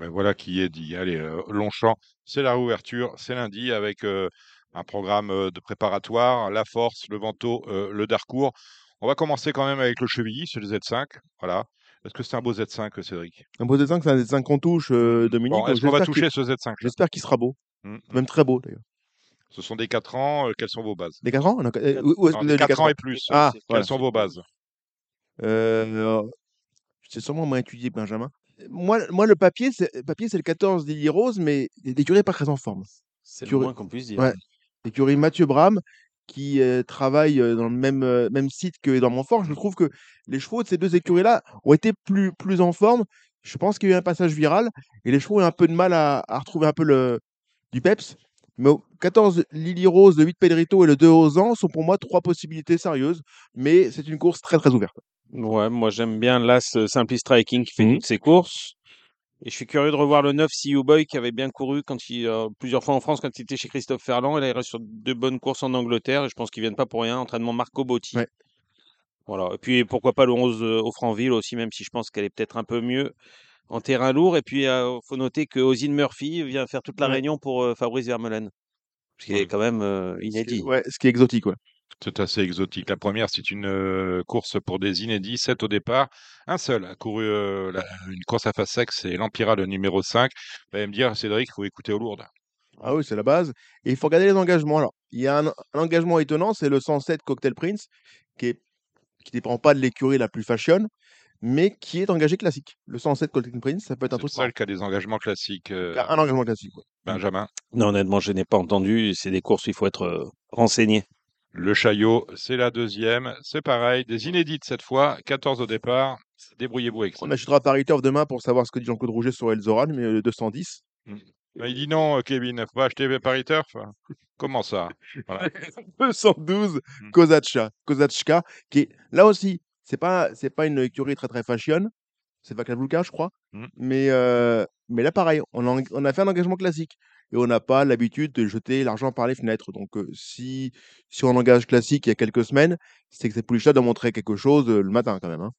A: Ben voilà qui est dit. Allez, euh, Longchamp, c'est la réouverture, c'est lundi avec euh, un programme euh, de préparatoire, la force, le Vento, le Darcourt. On va commencer quand même avec le Chevilly, c'est le Z5. Voilà. Est-ce que c'est un beau Z5, Cédric?
B: Un beau Z5, c'est un Z5 qu'on touche, euh, Dominique.
A: Bon, Est-ce qu'on va toucher ce Z5
B: J'espère qu'il sera beau. Mmh, mmh. Même très beau, d'ailleurs.
A: Ce sont des 4 ans. Euh, quelles sont vos bases?
B: Des 4 ans? Non,
A: 4, ans, et plus. Ah, quelles sont vos bases?
B: Euh, C'est sûrement moins étudié, Benjamin. Moi, moi le papier, c'est papier, c'est le 14 Lily Rose, mais l'écurie pas très en forme.
I: C'est le moins qu'on puisse dire.
B: Ouais. L'écurie Mathieu Bram, qui travaillent dans le même, même site que dans Montfort, je trouve que les chevaux de ces deux écuries-là ont été plus, plus en forme. Je pense qu'il y a eu un passage viral et les chevaux ont un peu de mal à, retrouver un peu le, du peps. Mais 14 Lily Rose, le 8 Pedrito et le 2 Ozan sont pour moi trois possibilités sérieuses, mais c'est une course très très ouverte.
I: Ouais, moi j'aime bien l'As Simply Striking qui fait mmh toutes ses courses. Et je suis curieux de revoir le 9 See Boy qui avait bien couru quand il, euh, plusieurs fois en France quand il était chez Christophe Ferland. Et là, il reste sur deux bonnes courses en Angleterre. Et je pense qu'ils viennent pas pour rien. Entraînement Marco Botti. Voilà. Et puis pourquoi pas le 11 euh, au Franville aussi, même si je pense qu'elle est peut-être un peu mieux en terrain lourd. Et puis il euh, faut noter que Ozine Murphy vient faire toute la réunion pour Fabrice Vermeulen. Ce qui est quand même inédit.
B: Ouais, ce qui est exotique, ouais.
A: C'est assez exotique. La première, c'est une euh, course pour des inédits, 7 au départ. Un seul a couru euh, une course à face sexe, c'est l'Empira, le numéro 5. Vous allez me dire, Cédric, il faut écouter au Lourdes.
B: Ah oui, c'est la base. Et il faut regarder les engagements. Alors, il y a un, engagement étonnant, c'est le 107 Cocktail Prince, qui ne qui dépend pas de l'écurie la plus fashion, mais qui est engagé classique. Le 107 Cocktail Prince, ça peut être un truc.
A: C'est le seul qui a des engagements classiques. Euh,
B: un engagement classique.
A: Benjamin.
I: Non, honnêtement, je n'ai pas entendu. C'est des courses où il faut être renseigné.
A: Le Chaillot, c'est la deuxième. C'est pareil, des inédites cette fois. 14 au départ. Débrouillez-vous avec ça.
B: On achètera Paris Turf demain pour savoir ce que dit Jean-Claude Rouget sur Elzoran, mais le 210.
A: Mmh. Bah, il dit non, euh, Kevin. Faut acheter Paris Turf. Comment ça?
B: 212, mmh. Kozacha. Kozachka, qui est là aussi c'est pas, c'est pas une écurie très très fashion. C'est Vaclavulka, je crois.
A: Mmh.
B: Mais, euh, mais là, pareil, on a, on a fait un engagement classique et on n'a pas l'habitude de jeter l'argent par les fenêtres. Donc, euh, si, si on engage classique il y a quelques semaines, c'est que cette pouliche-là doit montrer quelque chose euh, le matin quand même. hein.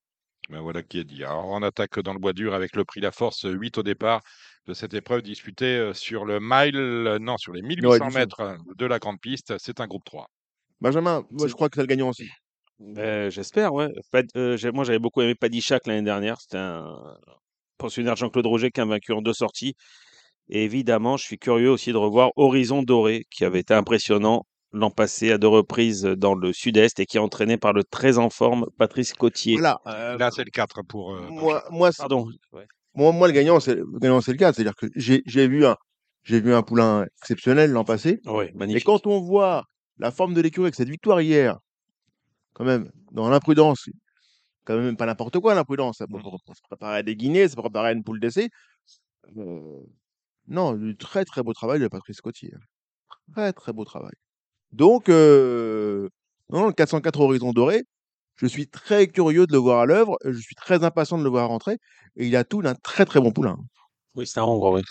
A: Ben voilà qui est dit. Alors, on attaque dans le bois dur avec le prix La Force 8 au départ de cette épreuve disputée sur le mile, non, sur les 1800
B: Ouais, 1800.
A: mètres de la grande piste. C'est un groupe 3.
B: Benjamin, moi, je crois que c'est le gagnant aussi.
I: Ben, J'espère, ouais. Pad- euh, j'ai- moi, j'avais beaucoup aimé Paddy Shack l'année dernière. C'était un pensionnaire Jean-Claude Roger qui a vaincu en deux sorties. Et évidemment, je suis curieux aussi de revoir Horizon Doré, qui avait été impressionnant l'an passé à deux reprises dans le sud-est et qui est entraîné par le très en forme Patrice Cotier.
B: Voilà. euh,
A: Là, c'est le 4 pour. euh,
B: moi, moi, c'est-
I: Pardon. Ouais.
B: moi, moi, le gagnant, c'est le gagnant, c'est le cas. C'est-à-dire que j'ai j'ai vu un, j'ai vu un poulain exceptionnel l'an passé.
I: Ouais,
B: Et
I: magnifique.
B: quand on voit la forme de l'écurie avec cette victoire hier, quand même, dans l'imprudence, quand même pas n'importe quoi l'imprudence, ça peut
A: Mhm.
B: pour se préparer à des guinées, ça peut préparer à une poule d'essai. Euh, non, du très très beau travail de Patrice Cotier. Très très beau travail. Donc, euh, non, le 404 Horizon Doré, je suis très curieux de le voir à l'œuvre, je suis très impatient de le voir rentrer, et il a tout d'un très très bon poulain.
I: Oui, c'est un Hongre, oui.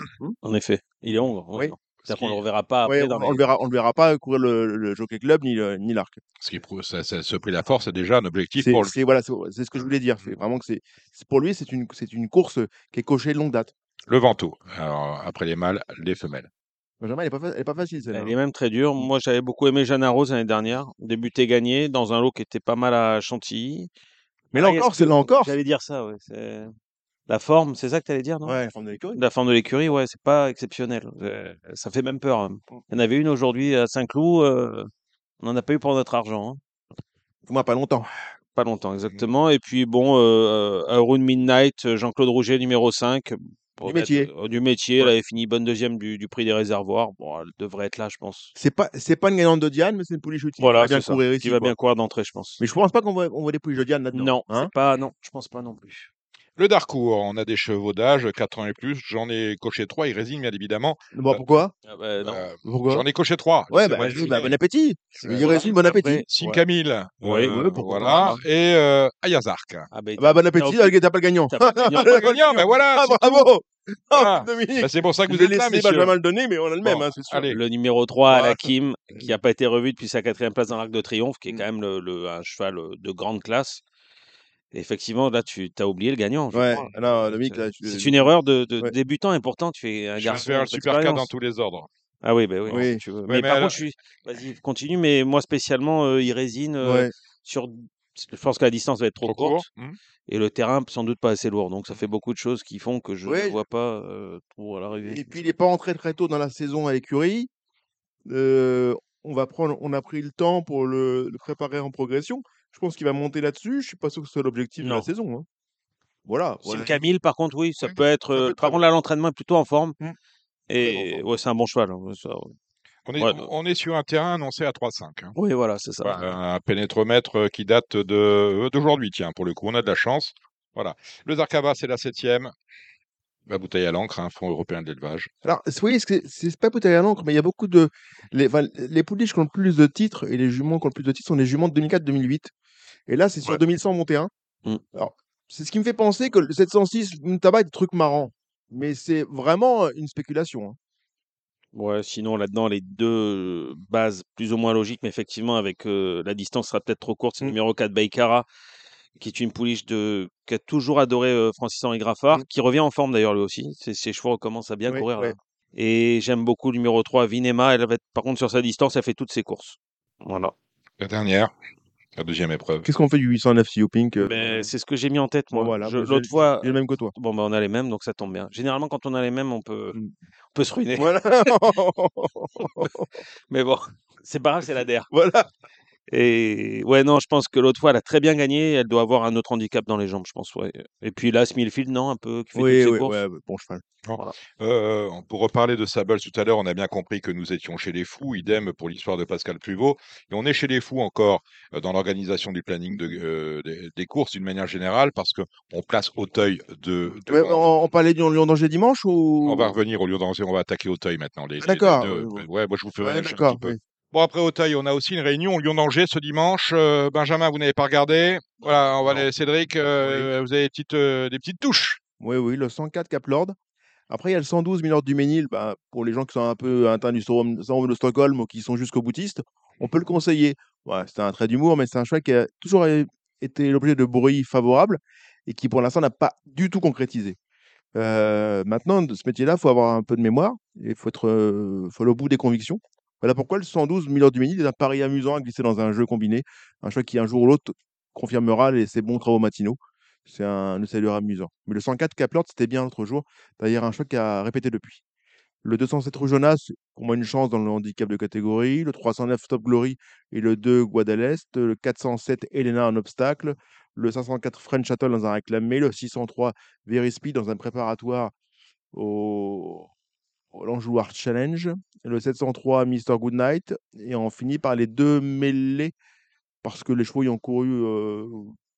I: En effet. Il est Hongre.
B: Oui.
I: C'est-à-dire qu'on ne le reverra pas après
B: on,
I: dans
B: on
I: les-
B: le verra, on le verra pas courir le, le Jockey Club ni, le- ni l'arc.
A: Ce qui prouve, ça- ça- ce prix La Force est déjà un objectif
B: C'est
A: pour
B: c'est- voilà, c'est c'est ce que je voulais dire. C'est vraiment que c'est c'est- pour lui, c'est une, c'est une course qui est cochée de longue date.
A: Le Vento. Alors, après les mâles, les femelles.
B: Benjamin, elle est pas, facile celle-là.
I: Elle est même très dure. Moi, j'avais beaucoup aimé Jeanne Rose l'année dernière. Débuté gagné dans un lot qui était pas mal à Chantilly.
B: Mais là
I: Ah, est-ce
B: encore,
I: que-
B: c'est là encore.
I: J'allais dire ça, ouais. La forme, c'est ça que tu allais dire, non?
B: Ouais, la forme de l'écurie.
I: La forme de l'écurie, ouais, c'est pas exceptionnel. Euh, Ça fait même peur. hein. Il y en avait une aujourd'hui à Saint-Cloud. euh, On n'en a pas eu pour notre argent. hein.
B: Pour moi, pas longtemps.
I: Pas longtemps, exactement. Et puis, bon, euh, Around Midnight, euh, Jean-Claude Rouget, numéro 5. pour
B: Du
I: mettre-
B: métier.
I: euh, du métier. Elle avait fini bonne deuxième du, du prix des réservoirs. Bon, elle devrait être là, je pense.
B: C'est pas, c'est pas une gagnante de Diane, mais c'est une pouliche qui
I: Voilà,
B: va bien
I: c'est ça.
B: courir
I: Qui va
B: quoi.
I: bien courir d'entrée, je pense.
B: Mais je pense pas qu'on voit, on voit des pouliches de Diane là-dedans.
I: Non,
B: hein?
I: c'est pas, non, je pense pas non plus.
A: Le Darcourt, on a des chevaux d'âge, 4 ans et plus. J'en ai coché 3. Il résine, bien évidemment.
B: Bon, pourquoi?
I: Ah bah, non.
A: Euh,
B: Pourquoi?
A: J'en ai coché 3.
B: Ouais, bah, vas-y, bah, bon appétit. Il résume, bon appétit.
A: Sim
I: Ouais.
A: Camille.
I: Ouais,
A: euh,
B: ouais, pourquoi
A: voilà. Et euh, Ayazark.
I: Ah bah,
B: Bah, bon appétit, t'as pas le gagnant.
I: t'as pas le gagnant.
A: Voilà.
B: Ah, bravo
A: Voilà.
B: Dominique
A: Bah, c'est pour ça que
B: Je
A: vous êtes là, messieurs.
B: Benjamin le donner, mais on a le même,
A: Bon,
B: hein, c'est sûr.
A: allez.
I: Le numéro 3 à la Kim, qui n'a pas été revu depuis sa quatrième place dans l'Arc de Triomphe, qui est
B: Mm.
I: quand même le, le- un cheval euh, de grande classe. Effectivement, là, tu as oublié le gagnant. je
B: Ouais,
I: crois.
B: non, Dominique,
I: C'est-
B: là, tu-
I: C'est une erreur de, de
B: Ouais.
I: débutant, et pourtant, tu fais un
A: Je vais
I: garçon.
A: faire le super cas
I: d'expérience.
A: dans tous les ordres.
I: Ah oui, bah oui,
B: Oui.
I: si tu veux. Mais
A: mais
I: par contre, je suis. Vas-y, continue, mais moi spécialement, euh, il résine euh,
B: Ouais.
I: sur. Je pense que la distance va être trop,
A: Trop
I: courte
A: court. Hmm.
I: et le terrain sans doute pas assez lourd. Donc ça fait beaucoup de choses qui font que je ne
B: Ouais.
I: vois pas euh, trop à l'arrivée.
B: Et puis, il n'est pas entré très tôt dans la saison à l'écurie. Euh, on, va prendre, on a pris le temps pour le, le préparer en progression. Je pense qu'il va monter là-dessus. Je suis pas sûr que ce soit l'objectif de la saison. hein. Voilà.
I: Camille, par contre, oui, ça
A: Oui,
I: peut être.
B: ça peut
I: euh,
B: être
I: par contre, là, l'entraînement est plutôt en forme.
A: Mm.
I: Et ouais, c'est un bon cheval. hein, ça, ouais.
A: On est,
I: Ouais,
A: on est sur un terrain annoncé à 3-5. hein.
I: Oui, voilà, c'est ça.
A: Voilà, un pénétromètre euh, qui date de euh, d'aujourd'hui, tiens, pour le coup, on a de la chance. Voilà. Le Zarkava, c'est la septième. La bouteille à l'encre, un fonds européen de l'élevage.
B: Alors, vous voyez, c'est pas peut-être à l'encre, mais il y a beaucoup de. Les, enfin, les pouliches qui ont le plus de titres et les juments qui ont le plus de titres sont les juments de 2004-2008. Et là, c'est sur
A: Ouais.
B: 2100 monté 1.
I: Mm.
B: Alors, c'est ce qui me fait penser que le 706 tabac est des trucs marrants. Mais c'est vraiment une spéculation. hein.
I: Ouais, sinon là-dedans, les deux bases plus ou moins logiques, mais effectivement, avec euh, la distance sera peut-être trop courte. C'est le
B: Mm.
I: numéro 4, Baikara, qui est une pouliche de... qui a toujours adoré euh, Francis-Henri Graffard,
B: Mm.
I: qui revient en forme d'ailleurs lui aussi. Ses, ses chevaux commencent à bien
B: Oui,
I: courir.
B: ouais.
I: là. Et j'aime beaucoup le numéro 3, Vinema. Elle va être, par contre, sur sa distance, elle fait toutes ses courses. Voilà.
A: La dernière, la deuxième épreuve.
B: Qu'est-ce qu'on fait du 809 CEO Pink euh,
I: Mais c'est ce que j'ai mis en tête, moi.
B: voilà,
I: Je-
B: bah, j'ai-
I: L'autre fois,
B: J'ai le même que toi.
I: bon, bah, on a les mêmes, donc ça tombe bien. Généralement, quand on a les mêmes, on peut,
B: Mm.
I: on peut se ruiner.
B: Voilà.
I: Mais bon, c'est pas grave, c'est la DER.
B: voilà.
I: Et ouais, non, je pense que l'autre fois, elle a très bien gagné. Elle doit avoir un autre handicap dans les jambes, je pense. Ouais. Et puis là, Smithfield, non, un peu, qui fait
B: Oui, oui, ouais, bon cheval.
A: Euh, pour reparler de Sable tout à l'heure, on a bien compris que nous étions chez les fous, idem pour l'histoire de Pascal Pluvaux. Et on est chez les fous encore euh, dans l'organisation du planning de, euh, des, des courses d'une manière générale, parce qu'on place Auteuil de. de
B: Ouais, on, on parlait du Lyon d'Angers dimanche ou?
A: On va revenir au lieu d'Angers, on va attaquer Auteuil maintenant. Les,
B: D'accord,
A: les
B: ouais,
A: moi je vous ferai
B: Ouais,
A: un petit
B: d'accord.
A: peu.
B: oui.
A: Bon, après Auteuil, on a aussi une réunion Lyon-Danger ce dimanche. Euh, Benjamin, vous n'avez pas regardé? Voilà, on va aller, Cédric, euh, vous avez des petites, euh, des petites touches.
B: Oui, oui, le 104 Cap Lord. Après, il y a le 112 Milord du Ménil. Bah, pour les gens qui sont un peu atteints du syndrome de Stockholm ou qui sont jusqu'au boutiste, on peut le conseiller. Ouais, c'est un trait d'humour, mais c'est un choix qui a toujours été l'objet de bruit favorable et qui, pour l'instant, n'a pas du tout concrétisé. maintenant, de ce métier-là, il faut avoir un peu de mémoire et il faut être faut aller au bout des convictions. Voilà pourquoi le 112 Milord du Ménil est un pari amusant à glisser dans un jeu combiné. Un choix qui, un jour ou l'autre, confirmera les, ses bons travaux matinaux. C'est un essayeur amusant. Mais le 104 Caplord, c'était bien l'autre jour. D'ailleurs, un choix qui a répété depuis. Le 207 Jonas, pour moi, une chance dans le handicap de catégorie. Le 309 Top Glory et le 2 Guadalest. Le 407 Elena en obstacle. Le 504 French Shuttle dans un réclamé. Le 603 Very Speed dans un préparatoire au, l'Anjou Art Challenge, le 703 Mr. Goodnight, et on finit par les deux mêlés, parce que les chevaux y ont couru, euh,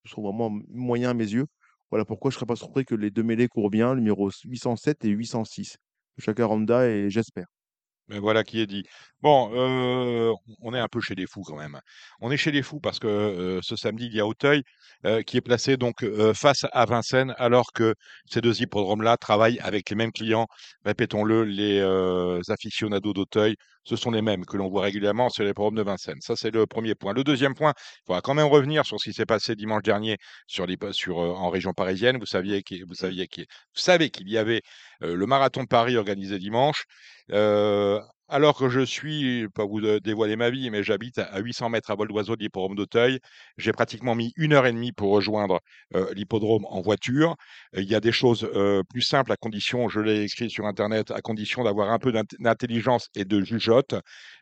B: sont vraiment moyens à mes yeux. Voilà pourquoi je ne serais pas surpris que les deux mêlés courent bien, numéro 807 et 806. Chacun Ronda et j'espère.
A: Voilà qui est dit. Bon, on est un peu chez les fous quand même. On est chez les fous parce que ce samedi, il y a Auteuil qui est placé donc face à Vincennes, alors que ces deux hippodromes-là travaillent avec les mêmes clients. Répétons-le, les aficionados d'Auteuil, ce sont les mêmes que l'on voit régulièrement sur les hippodromes de Vincennes. Ça, c'est le premier point. Le deuxième point, il faudra quand même revenir sur ce qui s'est passé dimanche dernier sur sur, en région parisienne. Vous saviez qu'il, savez qu'il y avait le marathon de Paris organisé dimanche. Euh, alors que je suis, pas vous dévoiler ma vie, mais j'habite à 800 mètres à vol d'oiseau de l'hippodrome d'Auteuil. J'ai pratiquement mis une heure et demie pour rejoindre euh, l'hippodrome en voiture. Il y a des choses euh, plus simples à condition, je l'ai écrit sur Internet, à condition d'avoir un peu d'intelligence et de jugeote.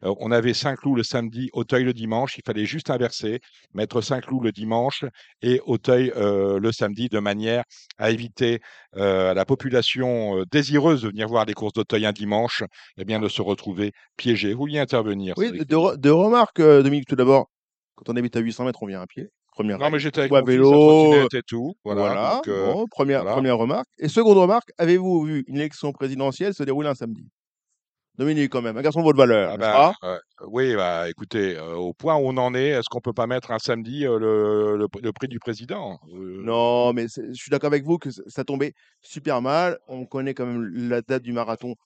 A: Euh, on avait Saint-Cloud le samedi, Auteuil le dimanche. Il fallait juste inverser, mettre Saint-Cloud le dimanche et Auteuil le samedi, de manière à éviter à la population désireuse de venir voir les courses d'Auteuil un dimanche, eh bien, de se retrouver piégé. Vous vouliez intervenir
B: Oui, deux, remarques, euh, Dominique. Tout d'abord, quand on habite à 800 mètres, on vient à pied. Première
A: non, mais j'étais avec
B: mon vélo,
A: et tout.
B: Voilà. Euh, première, première remarque. Et seconde remarque, avez-vous vu une élection présidentielle se dérouler un samedi? Dominique, quand même, un garçon de votre valeur.
A: Ah bah, oui, bah, écoutez, euh, au point où on en est, est-ce qu'on peut pas mettre un samedi le, le, prix du président?
B: Non, mais je suis d'accord avec vous que ça tombait super mal. On connaît quand même la date du marathon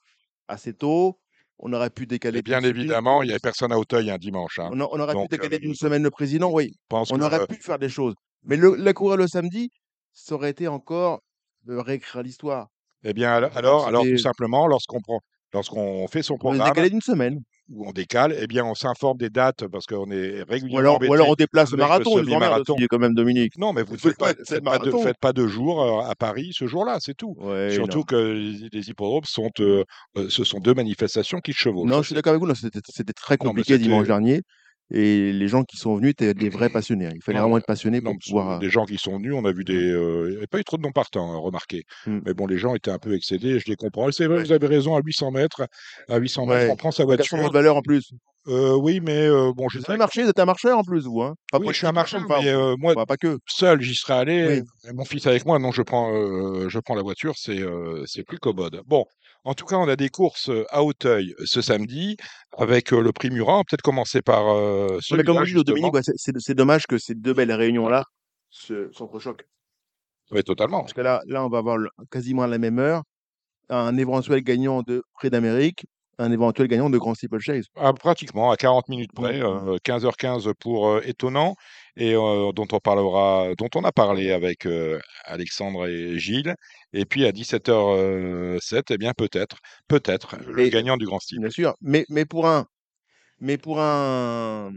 B: assez tôt. On aurait pu décaler.
A: bien évidemment, il n'y avait personne à Auteuil un dimanche. Hein.
B: On, aurait pu décaler d'une semaine le président, oui. on aurait pu faire des choses. Mais le, la courir le samedi, ça aurait été encore de réécrire l'histoire.
A: Eh bien, alors, alors, tout simplement, lorsqu'on prend, lorsqu'on fait son programme.
B: On décalé d'une semaine
A: où on décale, eh bien, on s'informe des dates parce qu'on est régulièrement.
B: Ou alors, on déplace le marathon, le marathon. quand même, Dominique.
A: Non, mais vous ne faites, pas, pas, de, jours euh, à Paris ce jour-là, c'est tout. Surtout que les, hippodromes sont, euh, euh, ce sont deux manifestations qui chevauchent.
B: Non, je suis d'accord avec vous, c'était très compliqué dimanche dernier. Et les gens qui sont venus étaient des vrais passionnés. Hein. Il fallait vraiment être passionné pour pouvoir.
A: Des gens qui sont venus, on a vu des. il n'y avait pas eu trop de non partants, hein, remarquez. Mmh. Mais bon, les gens étaient un peu excédés, je les comprends. C'est vrai, vous avez raison, à 800 mètres, à 800 mètres, on prend sa voiture.
B: de valeur en plus.
A: Euh, oui, mais bon,
B: je. Vous avez marché, vous êtes un marcheur en plus, vous. Hein
A: oui, je suis un marcheur, mais moi,
B: pas que.
A: seul, j'y serais allé. Mon fils avec moi, non, je prends, je prends la voiture, c'est c'est plus commode. Bon, en tout cas, on a des courses à Hauteuil ce samedi avec le prix Murat. Peut-être commencer par euh,
B: celui c'est dommage que ces deux belles réunions-là s'entrechoquent.
A: Oui, totalement.
B: Parce que là, là, on va avoir quasiment à la même heure un éventuel gagnant de Prix d'Amérique un éventuel gagnant de Grand Steeple Chase.
A: Ah, pratiquement, à 40 minutes près, 15h15 pour étonnant, et dont on parlera, dont on a parlé avec Alexandre et Gilles. Et puis à 17h07, eh bien peut-être, peut-être le gagnant du Grand Steeple.
B: Bien sûr, mais, mais pour un, mais pour un,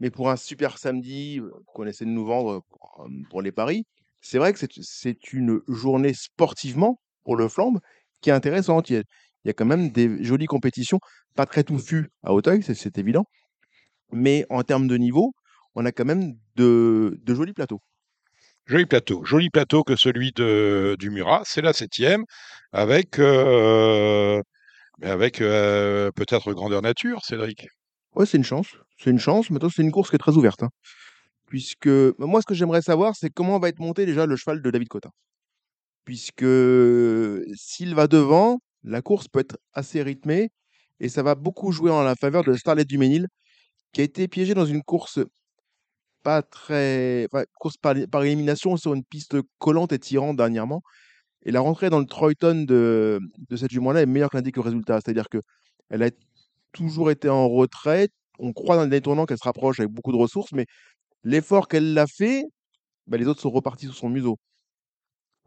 B: mais pour un super samedi qu'on essaie de nous vendre pour, les paris, c'est vrai que c'est une journée sportivement pour le flambe qui est intéressante il y a quand même des jolies compétitions, pas très touffues à Hauteuil, c'est évident, mais en termes de niveau, on a quand même de, jolis plateaux.
A: Joli plateau, joli plateau que celui de, du Murat, c'est la septième, avec, euh, avec euh, peut-être grandeur nature, Cédric.
B: Oui, c'est une chance, c'est une chance, maintenant c'est une course qui est très ouverte. Hein. puisque moi, ce que j'aimerais savoir, c'est comment va être monté déjà le cheval de David Cotin. Puisque s'il va devant, la course peut être assez rythmée Et ça va beaucoup jouer en la faveur de Starlet du Ménil, qui a été piégé dans une course pas très. course par, élimination sur une piste collante et tirante dernièrement. Et la rentrée dans le Troyton de, de cette jument-là est meilleure que l'indique le résultat. C'est-à-dire qu'elle a toujours été en retrait. On croit dans le détournant qu'elle se rapproche avec beaucoup de ressources, mais l'effort qu'elle a fait, bah, les autres sont repartis sous son museau.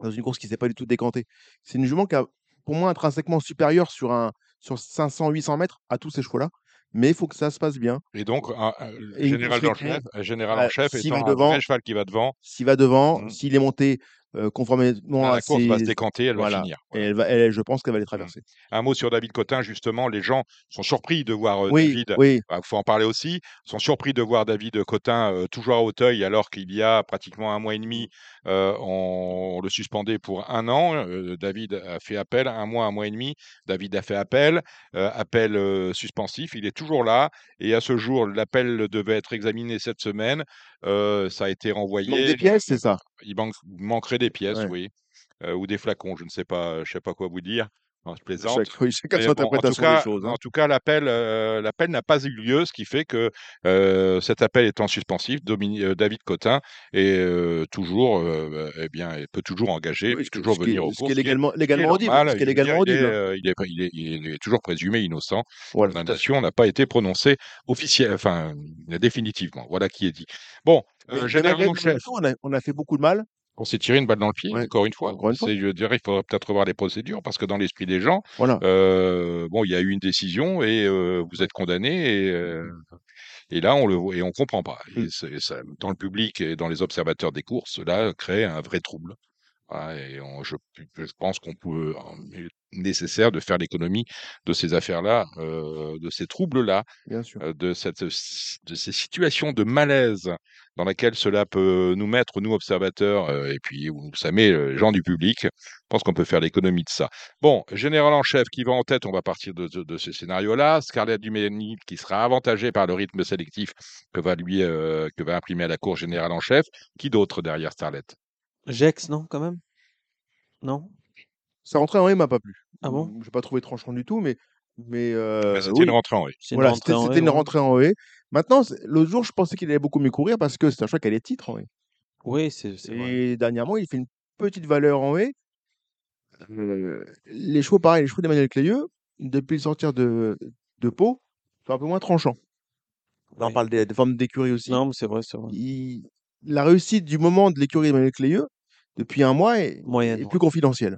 B: Dans une course qui ne s'est pas du tout décantée. C'est une jument qui a, pour moi, intrinsèquement supérieure sur, un, sur 500-800 mètres à tous ces chevaux-là. Mais il faut que ça se passe bien.
A: Et donc, un, un-
B: Et
A: général, le chef, un général en chef étant un
B: devant,
A: vrai cheval qui va devant,
B: s'il va devant,
A: Mhm.
B: s'il est monté euh, conformément
A: la
B: à
A: course va se
B: ses...
A: décanter, elle va
B: Voilà.
A: finir.
B: Et elle va, elle, je pense qu'elle va les traverser.
A: Un mot sur David Cotin, justement, les gens sont surpris de voir euh,
B: Oui,
A: David,
B: oui.
A: il faut en parler aussi, sont surpris de voir David Cotin euh, toujours à Hauteuil alors qu'il y a pratiquement un mois et demi, on, on le suspendait pour un an. David a fait appel, un mois, un mois et demi. David a fait appel, appel suspensif, il est toujours là. Et à ce jour, l'appel devait être examiné cette semaine. Euh, ça a été
B: Il manque
A: renvoyé.
B: des pièces, c'est ça?
A: Il manque- manquerait des pièces,
B: Ouais.
A: oui, euh, ou des flacons, je ne sais pas, je sais pas quoi vous dire. Non, je plaisante.
B: Chaque, chacun
A: Mais bon, en tout
B: interprétation
A: cas,
B: des choses. hein.
A: en tout cas, l'appel, euh, l'appel n'a pas eu lieu, ce qui fait que euh, cet appel étant suspensif, Domini- euh, David Cotin est euh, toujours, euh, eh bien, peut toujours engager,
B: Oui,
A: peut
B: qui,
A: toujours
B: ce qui
A: venir
B: est,
A: au
B: ce
A: cours,
B: qui est
A: ce qui est,
B: légalement,
A: qui
B: audible. qui
A: il est, toujours présumé innocent.
B: Voilà.
A: Condamnation n'a pas été prononcée officielle, enfin définitivement. Voilà qui est dit. Bon,
B: Mais,
A: euh,
B: mais
A: chef.
B: on a, on a fait beaucoup de mal.
A: On s'est tiré une balle dans le pied,
B: Ouais,
A: encore une fois.
B: encore une fois.
A: C'est, je dirais, il faudrait peut-être revoir les procédures parce que dans l'esprit des gens,
B: Voilà.
A: euh, bon, il y a eu une décision et euh, vous êtes condamné et, euh, et là on le voit et on comprend pas. Et
B: Mm.
A: ça, dans le public et dans les observateurs des courses, cela crée un vrai trouble. Voilà, et on- je, je pense qu'on peut, nécessaire de faire l'économie de ces affaires-là, euh, de ces troubles-là, euh, de cette, de ces situations de malaise dans laquelle cela peut nous mettre, nous observateurs, euh, et puis où ça met les gens du public. Je pense qu'on peut faire l'économie de ça. Bon, général en chef qui va en tête, on va partir de, de, de ce scénario-là. Scarlett Duménil qui sera avantagé par le rythme sélectif que va lui, euh, que va imprimer à la cour générale en chef. Qui d'autre derrière Starlet
I: Jex, non, quand même? Non?
B: Sa rentrée en E m'a pas plu.
I: Ah bon?
B: Je n'ai pas trouvé tranchant du tout, mais, mais
A: Mais
B: euh,
A: C'était
B: oui.
A: une rentrée en
B: Voilà,
I: rentrée
B: c'était
I: en
B: c'était
I: haie,
B: une
I: ouais.
B: rentrée en E. Maintenant, l'autre jour, je pensais qu'il allait beaucoup mieux courir parce que c'est un choix qui a les titres en E.
I: Oui, c'est vrai.
B: Et dernièrement, il fait une petite valeur en E. Euh, les chevaux, pareil, les chevaux d'Emmanuel Clayeux, depuis le sortir de, de Pau, sont un peu moins tranchants. Là, on parle des, des formes d'écurie aussi.
I: Non, mais c'est vrai, c'est vrai.
B: Il- la réussite du moment de l'écurie d'Emmanuel Clayeux, depuis un mois, est,
I: Moyenne.
B: est
I: ouais.
B: plus confidentielle.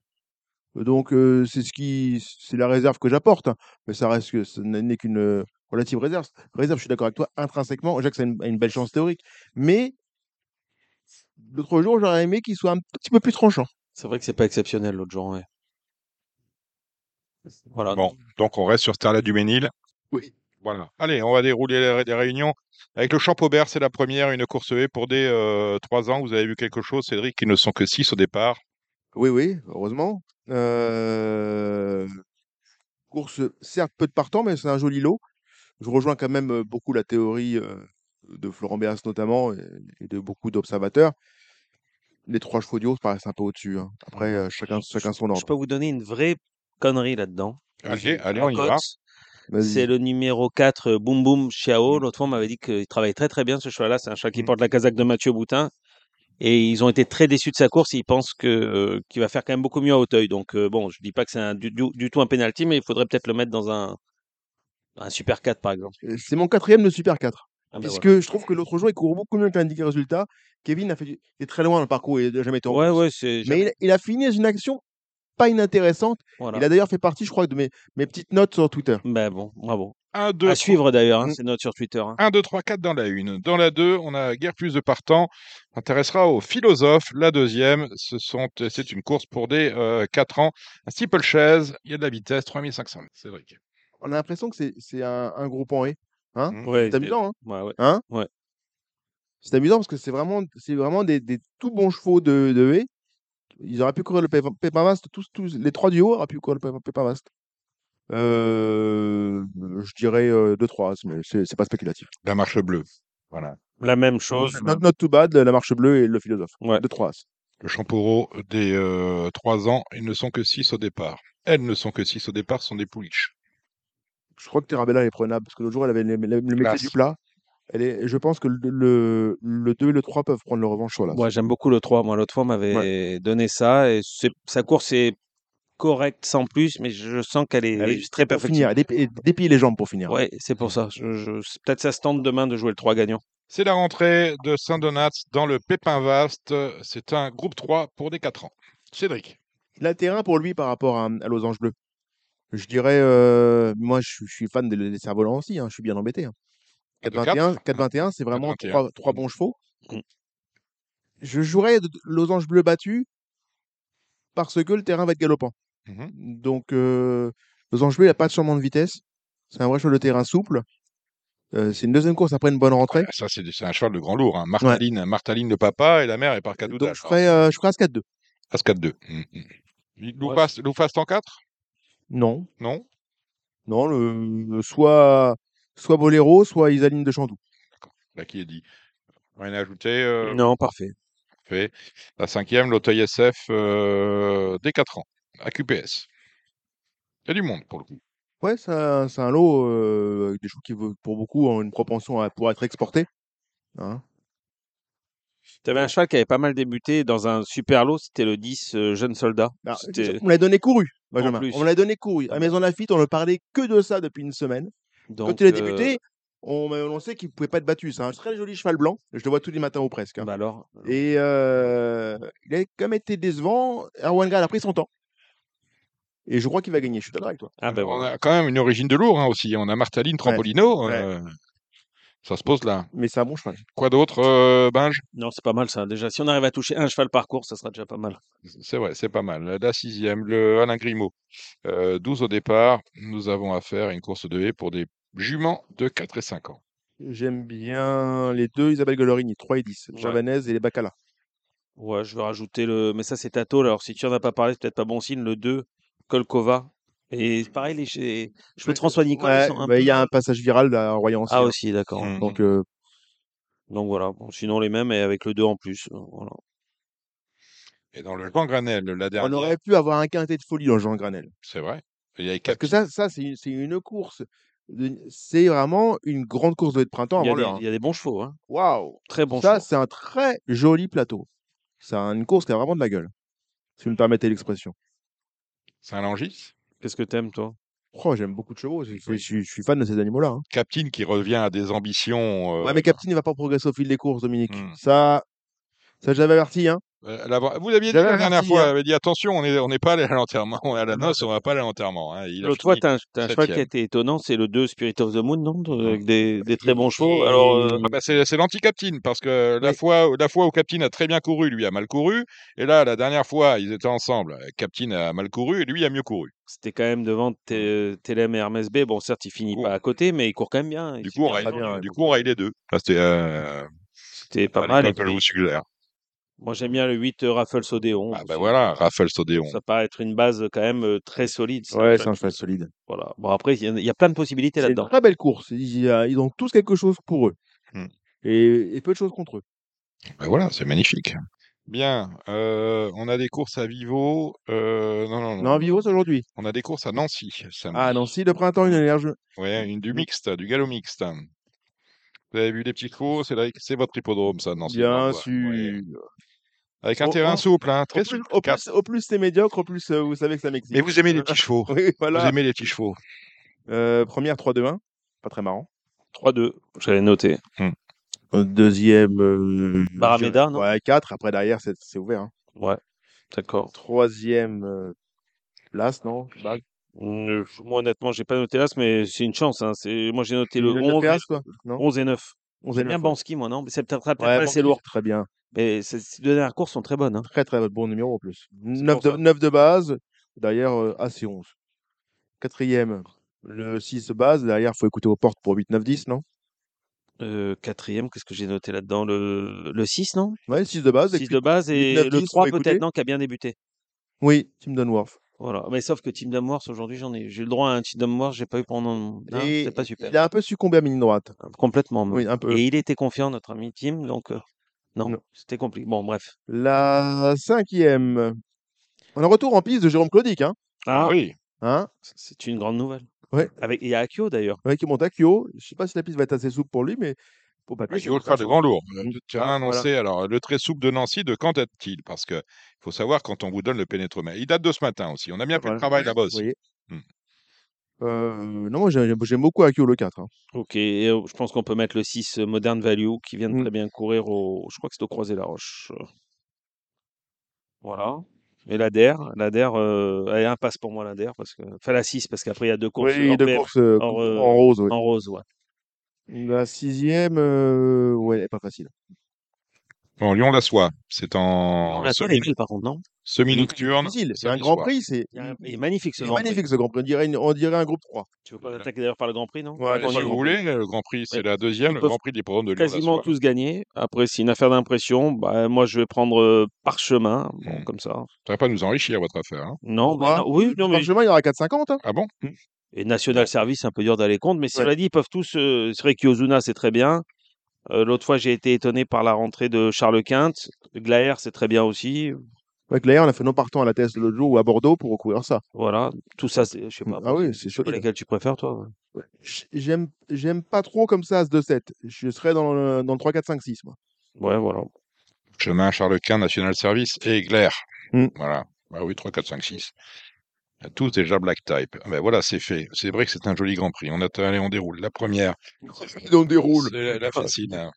B: Donc, euh, c'est ce qui, c'est la réserve que j'apporte. hein. Mais ça reste que ce n'est qu'une relative réserve. Réserve, je suis d'accord avec toi, intrinsèquement, Jacques a une, a une belle chance théorique. Mais l'autre jour, j'aurais aimé qu'il soit un petit peu plus tranchant.
I: C'est vrai que c'est pas exceptionnel l'autre jour. Ouais. Voilà.
A: Bon, donc on reste sur Starlet du Ménil.
B: Oui.
A: Voilà. Allez, on va dérouler les, les réunions. Avec le Champaubert, c'est la première, une course haie pour des euh, 3 ans. Vous avez vu quelque chose, Cédric, qui ne sont que 6 au départ?
B: Oui, oui, heureusement. Euh, Course, certes, peu de partants, mais c'est un joli lot. Je rejoins quand même beaucoup la théorie de Florent Béas notamment et, et de beaucoup d'observateurs. Les trois chevaux du haut paraissent un peu au-dessus. hein. Après, euh, chacun, chacun son
I: Je
B: ordre.
I: peux vous donner une vraie connerie là-dedans.
A: Allez,
I: J'ai
A: allez,
I: la
A: on y va.
I: C'est
B: Vas-y.
I: le numéro 4, euh, Boum Boum Chiao. L'autre fois, on m'avait dit qu'il travaillait très très bien ce cheval-là. C'est un cheval qui
A: Mm.
I: porte la casaque de Mathieu Boutin. Et ils ont été très déçus de sa course. Ils pensent que euh, qu'il va faire quand même beaucoup mieux à Hauteuil. Donc euh, bon, je dis pas que c'est un- du, du- du tout un penalty, mais il faudrait peut-être le mettre dans un, un Super 4 par exemple.
B: Euh, C'est mon quatrième de Super 4.
I: Ah ben
B: puisque je trouve que l'autre jour, il court beaucoup mieux que l'indiqué résultat. Kevin a fait du- il est très loin dans le parcours, il n'a jamais été en
I: Ouais, ouais,
B: Mais il, il a fini dans une action pas inintéressante. Il
I: Voilà.
B: a d'ailleurs fait partie, je crois, de mes, mes petites notes sur Twitter.
I: Ben bon, bravo.
A: 1, 2,
I: À suivre d'ailleurs, hein, ces notes sur Twitter. hein.
A: 1, 2, 3, 4 dans la une. Dans la 2, on a guère plus de partants. On s'intéressera aux philosophes. La deuxième, ce sont, c'est une course pour des euh, 4 ans. Un steeple chaise, il y a de la vitesse, 3500 mètres. C'est vrai.
B: On a l'impression que c'est c'est un, un groupe en haie. Hein
A: Mm.
I: Ouais,
B: c'est amusant, hein,
I: ouais, ouais.
B: hein
I: Ouais.
B: C'est amusant parce que c'est vraiment, c'est vraiment des, des tout bons chevaux de, de haie. Ils auraient pu courir le Vaste, tous, tous, les trois du haut auraient pu courir le Vaste. Euh, je dirais 2-3, mais c'est pas spéculatif.
A: La marche bleue. Voilà.
I: La même chose.
B: Not, not too bad, la marche bleue et le philosophe.
I: Ouais.
B: 2-3.
A: Le champoreau des euh, 3 ans, ils ne sont que 6 au départ. Elles ne sont que 6 au départ, ce sont des pouliches.
B: Je crois que Terrabella est prenable parce que l'autre jour, elle avait le, le- le métier du plat. Elle est, je pense que le, le, le 2 et le 3 peuvent prendre le revanche sur là.
I: Moi, j'aime beaucoup le 3. Moi, l'autre fois, on m'avait donné ça. Et sa course est correcte sans plus, mais je sens qu'elle est,
B: Elle est-
I: très
B: pour
I: perfectible.
B: finir, elle dép- et dépiller les jambes pour finir.
I: Ouais, c'est pour ça. Je, je- c'est- Peut-être ça se tente demain de jouer le 3 gagnant.
A: C'est la rentrée de Saint-Donat dans le Pépin Vaste. C'est un groupe 3 pour des 4 ans. Cédric.
B: L'intérêt pour lui par rapport à, à Losange Bleu. Je dirais, euh, moi, je, suis- je suis fan des, des cerfs-volants aussi. hein, je suis bien embêté. hein.
A: De
B: 4-21,
A: quatre
B: 4-21, c'est vraiment
A: 4-21.
B: trois, trois bons chevaux.
I: Mm.
B: Je jouerais de- Losange Bleu battu parce que le terrain va être galopant.
A: Mhm.
B: Donc, euh, Losange Bleu, il n'y a pas de changement de vitesse. C'est un vrai cheval de terrain souple. Euh, c'est une deuxième course après une bonne rentrée.
A: Ah, Ça, c'est c'est un cheval de grand lourd. Hein. Martaline, Martaline, le papa, et la mère est par
B: Donc,
A: cadoudage.
B: je ferais, euh, je ferais As 4-2.
A: As 4-2. Mhm.
I: Ouais.
A: Loufast, Loufast en 4
B: Non.
A: Non?
B: Non, le, le- soit, soit Boléro, soit Isaline de Chandoux.
A: Là qui est dit? Rien à ajouter. euh,
I: Non, parfait.
A: Fait. La cinquième, l'Auteuil SF euh, dès 4 ans, à QPS. Il y a du monde pour le coup.
B: Ouais, c'est un, c'est un lot euh, avec des chevaux qui, veut- pour beaucoup, ont une propension à pouvoir être exportés. Hein.
I: Tu avais un cheval qui avait pas mal débuté dans un super lot, c'était le 10 euh, Jeune Soldat.
B: Bah, on l'a donné couru, Benjamin.
I: plus.
B: On l'a donné couru. À Maison Lafitte, on ne parlait que de ça depuis une semaine.
I: Donc,
B: Quand il a
I: euh,
B: débuté, on m'a annoncé qu'il ne pouvait pas être battu. C'est un très joli cheval blanc. Je le vois tous les matins ou presque. hein.
I: bah alors,
B: Et euh, il a quand même été décevant. Erwan Gall a pris son temps. Et je crois qu'il va gagner. Je suis d'accord avec toi.
I: ah ben
A: On a quand même une origine de lourd hein, aussi. On a Martaline, Trampolino.
B: Ouais.
A: euh, ça se pose là.
B: Mais c'est un bon cheval.
A: Quoi d'autre, euh, Binge?
I: Non, c'est pas mal ça. Déjà, si on arrive à toucher un cheval par course, ça sera déjà pas mal.
A: C'est vrai, c'est pas mal. La sixième, le Alain Grimaud. Euh, 12 au départ. Nous avons affaire à une course de haie pour des juments de 4 et 5 ans.
B: J'aime bien les deux Isabelle Golorini, 3 et 10.
I: Ouais.
B: Javanaise et les Bacala.
I: Ouais, je vais rajouter le. Mais ça, c'est Tato. Alors, si tu en as pas parlé, c'est peut-être pas bon signe. Le 2, Kolkova. Et pareil, les cheveux de François
B: Ouais, bah,
I: peu-
B: il y a un passage viral à Royan aussi.
I: Ah
B: hein.
I: aussi, d'accord.
A: Mm.
B: Donc, euh,
I: Donc voilà. Bon, sinon, les mêmes et avec le 2 en plus. euh, Voilà.
A: Et dans le Jean Granel, la
B: on
A: dernière.
B: aurait pu avoir un quintet de folie dans Jean Granel.
A: C'est vrai. Il y a
B: Parce que ça, ça c'est une, c'est une course. C'est vraiment une grande course de printemps
I: Il y, a
B: avant
I: des,
B: l'heure. hein.
I: il y a des bons chevaux. Hein.
B: Waouh!
I: Très bons
B: Ça,
I: chevaux.
B: c'est un très joli plateau. C'est une course qui a vraiment de la gueule. Si vous me permettez l'expression.
A: Saint-Langis.
I: Qu'est-ce que t'aimes, toi?
B: Oh, j'aime beaucoup de chevaux. Je, je- je suis fan de ces animaux-là. hein.
A: Captain qui revient à des ambitions. euh,
B: Ouais, mais Captain, il va pas progresser au fil des courses, Dominique.
A: Hmm.
B: Ça, ça j'avais averti. Hein.
A: Euh, Vous l'aviez dit la dernière fois,
B: hein.
A: vous avez dit attention, on n'est on pas allé à l'enterrement, on est à la noce, on va pas aller à l'enterrement. hein.
I: L'autre fois, t'as un, cheval qui a été étonnant, c'est le 2 Spirit of the Moon, non Avec des, des très bons chevaux. Alors, euh,
A: Ah bah, c'est l'anti-Captain, parce que la,
B: Oui.
A: fois, la fois où Captain a très bien couru, lui a mal couru, et là, la dernière fois, ils étaient ensemble, Captain a mal couru, et lui a mieux couru.
I: c'était quand même devant Té- Télém et Hermès B. Bon, certes, il finit pas à côté, mais il court quand même bien.
A: Du coup, on raille, les deux. Enfin, C'était euh,
I: C'était pas mal. et moi, j'aime bien le 8 euh, Raffles Odéon.
A: Ah bah voilà, Raphaël Sodéon.
I: Ça paraît être une base quand même euh, très solide.
B: Ouais, c'est un cheval solide.
I: Voilà. Bon, après, il y, a- il y a plein de possibilités
B: C'est une
I: là-dedans.
B: très belle course. Ils, y a- ils ont tous quelque chose pour eux.
A: Hmm.
B: Et, et peu de choses contre eux.
A: Ben voilà, c'est magnifique. Bien, euh, on a des courses à Vivo. euh, non, non, non.
B: Non, Vivo, c'est aujourd'hui.
A: On a des courses à Nancy samedi.
B: Ah, Nancy, le printemps, une énergie.
A: Ouais, une du mixte, du galop mixte. Vous avez vu les petits chevaux, c'est votre hippodrome, ça, Nancy.
B: Bien sûr.
A: Ouais. Avec un
B: Au-
A: terrain
B: au-
A: souple, hein, très
B: Au plus,
A: souple.
B: plus, au plus c'est médiocre, au plus euh, vous savez que ça m'excite.
A: Mais vous aimez les petits chevaux.
B: Oui,
A: Vous
B: voilà.
A: aimez les petits chevaux.
B: Euh, première 3-2-1. Pas très marrant.
I: 3-2, j'avais noté.
B: Euh, Deuxième. Euh,
I: Barameda, non?
B: Ouais, 4. Après, derrière, c'est ouvert. hein.
I: Ouais, d'accord.
B: Troisième. Euh, Las, non? Bag.
I: Euh, moi, honnêtement, j'ai pas noté l'as, mais c'est une chance. Hein. Moi, j'ai noté le
B: Le
I: 11,
B: neuf et As, quoi Non?
I: 11 et 9.
B: 11 et
I: J'aime bien
B: 9, ouais.
I: Bansky, moi, non? Mais c'est peut-être,
B: Ouais,
I: pas
B: bon,
I: assez lourd.
B: Très bien.
I: Mais ces deux dernières courses sont très bonnes. Hein.
B: Très, très bon numéro en plus.
I: C'est
B: 9
I: pour
B: de,
I: ça.
B: 9 de base. Derrière, euh, et 11. Quatrième. Le 6 de base. Derrière, il faut écouter aux portes pour 8, 9, 10, non?
I: Euh, quatrième, qu'est-ce que j'ai noté là-dedans? Le... le 6, non?
B: Ouais, 6 de base.
I: 6 de base et
B: 9,
I: le
B: 10,
I: 3
B: faut écouter.
I: peut-être, non, qui a bien débuté.
B: Oui, Tim Dunworth.
I: Voilà. Mais sauf que Team Damworth, aujourd'hui, j'en ai. J'ai eu le droit à un Team Damworth, j'ai pas eu pendant.
B: Et
I: c'est pas super.
B: il a un peu succombé à ligne droite.
I: Complètement.
B: Oui, un peu.
I: Et il était confiant, notre ami Tim, donc euh, non,
B: Non.
I: c'était compliqué. Bon, bref.
B: La cinquième. On a retour en piste de Jérôme Claudic. Hein.
I: Ah,
A: oui.
B: Hein?
I: C'est une grande nouvelle.
B: Ouais.
I: Avec, il y a Akio d'ailleurs.
B: Ouais, qui monte à Kyo. Je sais pas si la piste va être assez souple pour lui, mais faut pas
A: Oui, il veut faire de grands lourds. Euh, Tu as
B: Ah,
A: annoncé, alors, le très souple de Nancy, de quand date-t-il Parce qu'il faut savoir quand on vous donne le pénétromètre. Il date de ce matin aussi. On a bien fait le travail là-bas
B: Vous
A: aussi.
B: voyez
A: Hmm.
B: Euh, non, moi j'aime beaucoup Akio le 4. hein.
I: Ok, et, euh, je pense qu'on peut mettre le 6 euh, Modern Value qui vient de
B: Mm.
I: très bien courir au. Je crois que c'est au Croisé la Roche. Voilà. Et l'ADER, l'ADER, euh, elle est un passe pour moi l'ADER parce que. Enfin la 6 parce qu'après il y a deux courses.
B: Oui, deux courses euh, en
I: euh,
B: rose. ouais.
I: En rose, ouais.
B: La sixième, euh, ouais, elle est pas facile.
A: Bon, Lyon-la-Soie, c'est en
I: a pas
A: semi-
I: les prix par contre, non?
A: Semi-nocturne.
B: C'est un grand
A: soir.
B: prix, c'est
I: un- magnifique ce
B: c'est
I: Grand Prix.
B: magnifique ce grand prix. On dirait, une- on dirait un groupe 3.
I: Tu veux pas attaquer d'ailleurs par le Grand Prix, non?
B: Ouais,
A: si
B: le
A: vous
B: Grand
A: voulez, le Grand Prix, c'est
I: Ouais.
A: la deuxième,
I: Ils
A: le Grand Prix de l'hippodrome de
I: Quasiment
A: Lyon-la-Soie.
I: tous gagner. Après, c'est une affaire d'impression. Bah, moi, je vais prendre euh, Parchemin. Bon,
A: Hmm.
I: comme ça.
A: Ça va pas nous enrichir, votre affaire. hein?
I: Non, bah,
B: Ah,
I: non, oui, non, mais.
B: Franchement, il y aura 4,50. Hein?
A: Ah bon?
I: Et National Service, c'est un peu dur d'aller contre. Mais
B: Ouais.
I: cela dit, ils peuvent tous. euh, C'est vrai qu'Yozuna, c'est très bien. Euh, L'autre fois, j'ai été étonné par la rentrée de Charles Quint. Glaer, c'est très bien aussi.
B: Avec l'air, on a fait non partant à la test l'autre jour ou à Bordeaux pour recouvrir ça.
I: Voilà. Tout ça, c'est- je sais pas.
B: Ah oui, c'est solide.
I: lesquels tu préfères, toi. ouais.
B: J'aime, j'aime pas trop comme ça, ce 2-7. Je serais dans le, dans le 3, 4, 5, 6. Moi.
I: Ouais, voilà.
A: Chemin Charles Quint, National Service et Egler.
B: Hmm.
A: Voilà. Bah oui, 3, 4, 5, 6. Tous déjà black type. Ah Ben voilà, c'est fait. C'est vrai que c'est un joli Grand Prix. On attend, allez, on déroule. La première,
B: On déroule.
A: c'est la, la facile. hein.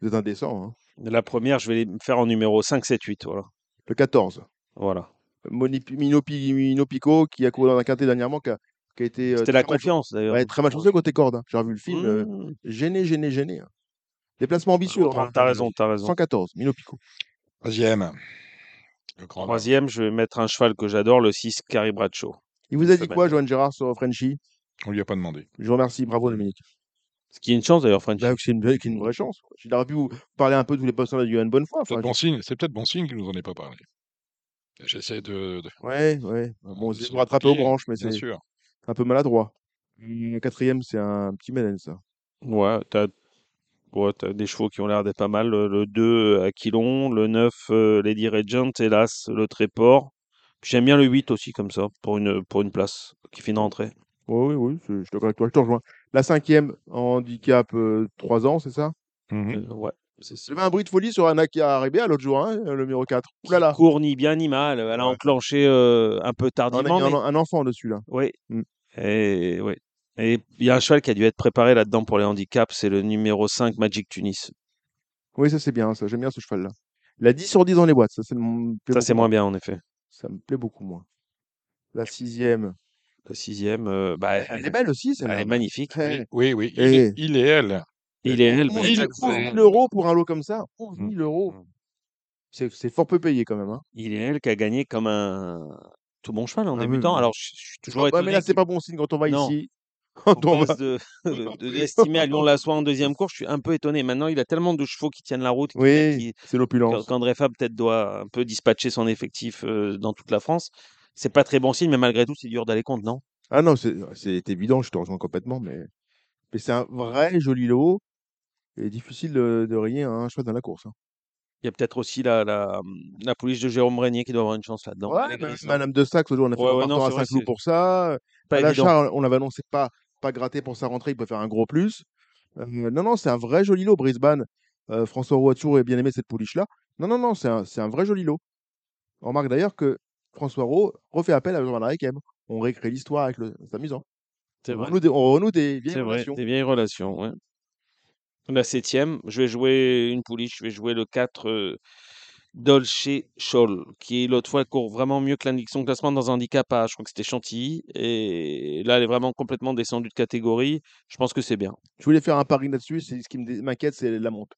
B: C'est indécent. Hein.
I: La première, je vais les faire en numéro 5, 7, 8. Voilà.
B: Le 14.
I: Voilà.
B: Moni- Mino, Pi- Mino Pico, qui a couru dans un quintet dernièrement, qui a, qui a été. euh,
I: C'était la
B: mal-
I: confiance, d'ailleurs.
B: Ouais, très malchanceux côté corde. hein. J'ai revu le film. euh,
I: Mmh.
B: gêné, gêné, gêné. hein. Déplacement ambitieux.
I: T'as raison, t'as raison.
B: 114, Mino Pico.
A: Troisième. Le grand
I: Troisième, je vais mettre un cheval que j'adore, le 6, Carrie Bradshaw.
B: Il vous a dit quoi, Joanne Gérard, sur Frenchy
A: On lui a pas demandé.
B: Je vous remercie. Bravo, Dominique.
I: Ce qui est une chance, d'ailleurs, French.
B: Là, c'est une, vraie- c'est une vraie chance. J'ai pu vous parler un peu de tous les posters de Johan Bonnefoy.
A: C'est peut-être bon signe. C'est peut-être bon signe qu'il nous en ait pas parlé. J'essaie de, de-
B: Ouais, ouais. Bon, c'est
A: se
B: pour rattraper aux branches, mais c'est
A: sûr.
B: un peu maladroit. Le quatrième, c'est un petit Mélène, ça.
I: Ouais, t'as ouais, t'as des chevaux qui ont l'air d'être pas mal. Le, le 2, Aquilon. Le 9, euh, Lady Regent. Hélas, le Tréport. Puis J'aime bien le 8 aussi, comme ça, pour une, pour une place qui fait une rentrée.
B: Oui, oui, oui, je avec toi, je te rejoins. La cinquième, handicap 3 ans, c'est ça?
A: Mhm.
I: Euh, ouais, c'est ça.
B: J'avais un bruit de folie sur un Akia Arabia l'autre jour, hein, le numéro 4. Ouh là là
I: Court ni bien ni mal. Elle a
B: Ouais.
I: enclenché euh, un peu
B: On a
I: tardivement.
B: mis un,
I: mais-
B: un enfant dessus, là.
I: Oui.
B: Mm.
I: Et oui. Et il y a un cheval qui a dû être préparé là-dedans pour les handicaps, c'est le numéro 5 Magic Tunis.
B: Oui, ça c'est bien, ça. J'aime bien ce cheval-là. Il a 10 sur 10 dans les boîtes, ça c'est
I: c'est moins bien en effet.
B: Ça me plaît beaucoup moins. La sixième.
I: Le sixième, euh, bah,
B: Elle est belle aussi,
I: elle
B: celle-là.
I: est magnifique.
B: Eh,
A: Oui, oui. Il,
B: Eh.
A: est, il et elle.
I: Il est elle.
B: 11
I: bah,
B: 000 11 000 euros pour un lot comme ça. 11 000 euros.
I: Mm.
B: C'est c'est fort peu payé quand même. Hein.
I: Il est elle qui a gagné comme un tout bon cheval en
B: Ah
I: débutant.
B: oui.
I: Alors je, je suis toujours
B: Ouais,
I: étonné
B: mais là, c'est pas bon signe quand on va
I: Non.
B: ici.
I: qu'on
B: Quand on va...
I: pense de, de, de l'estimer à Lyon-la-Soie en deuxième course. Je suis un peu étonné. Maintenant, il a tellement de chevaux qui tiennent la route
B: Oui,
I: qui-
B: c'est l'opulence.
I: qu'André Fab peut-être doit un peu dispatcher son effectif euh, dans toute la France. C'est pas très bon signe, mais malgré tout, c'est dur d'aller contre, non?
B: Ah non, c'est c'est évident, je te rejoins complètement, mais, mais c'est un vrai joli lot et difficile de, de rayer un cheval dans la course. hein.
I: Il y a peut-être aussi la, la, la pouliche de Jérôme Régnier qui doit avoir une chance là-dedans.
B: Ouais. Madame de Saxe, on a fait
I: Ouais,
B: un
I: ouais, non,
B: à
I: c'est vrai,
B: 5 loups
I: c'est
B: pour ça.
I: Pas
B: À l'achat, on avait annoncé pas, pas gratté pour sa rentrée, il peut faire un gros plus. Euh, non, non, c'est un vrai joli lot, Brisbane. Euh, François Roy a toujours bien aimé cette pouliche-là. Non, non, non, c'est un, c'est un vrai joli lot. On remarque d'ailleurs que François Rowe refait appel à Jean-Marie Requem. On réécrit l'histoire avec le. C'est amusant.
I: C'est
B: On
I: vrai.
B: renoue des, on renoue des vieilles
I: C'est vrai,
B: relations.
I: des vieilles relations. ouais. La septième, je vais jouer une pouliche, je vais jouer le 4 euh, Dolce Scholl, qui l'autre fois court vraiment mieux que l'indication de classement dans un handicap à, je crois que c'était Chantilly, et là elle est vraiment complètement descendue de catégorie. Je pense que c'est bien.
B: Je voulais faire un pari là-dessus. C'est ce qui m'inquiète, c'est la monte.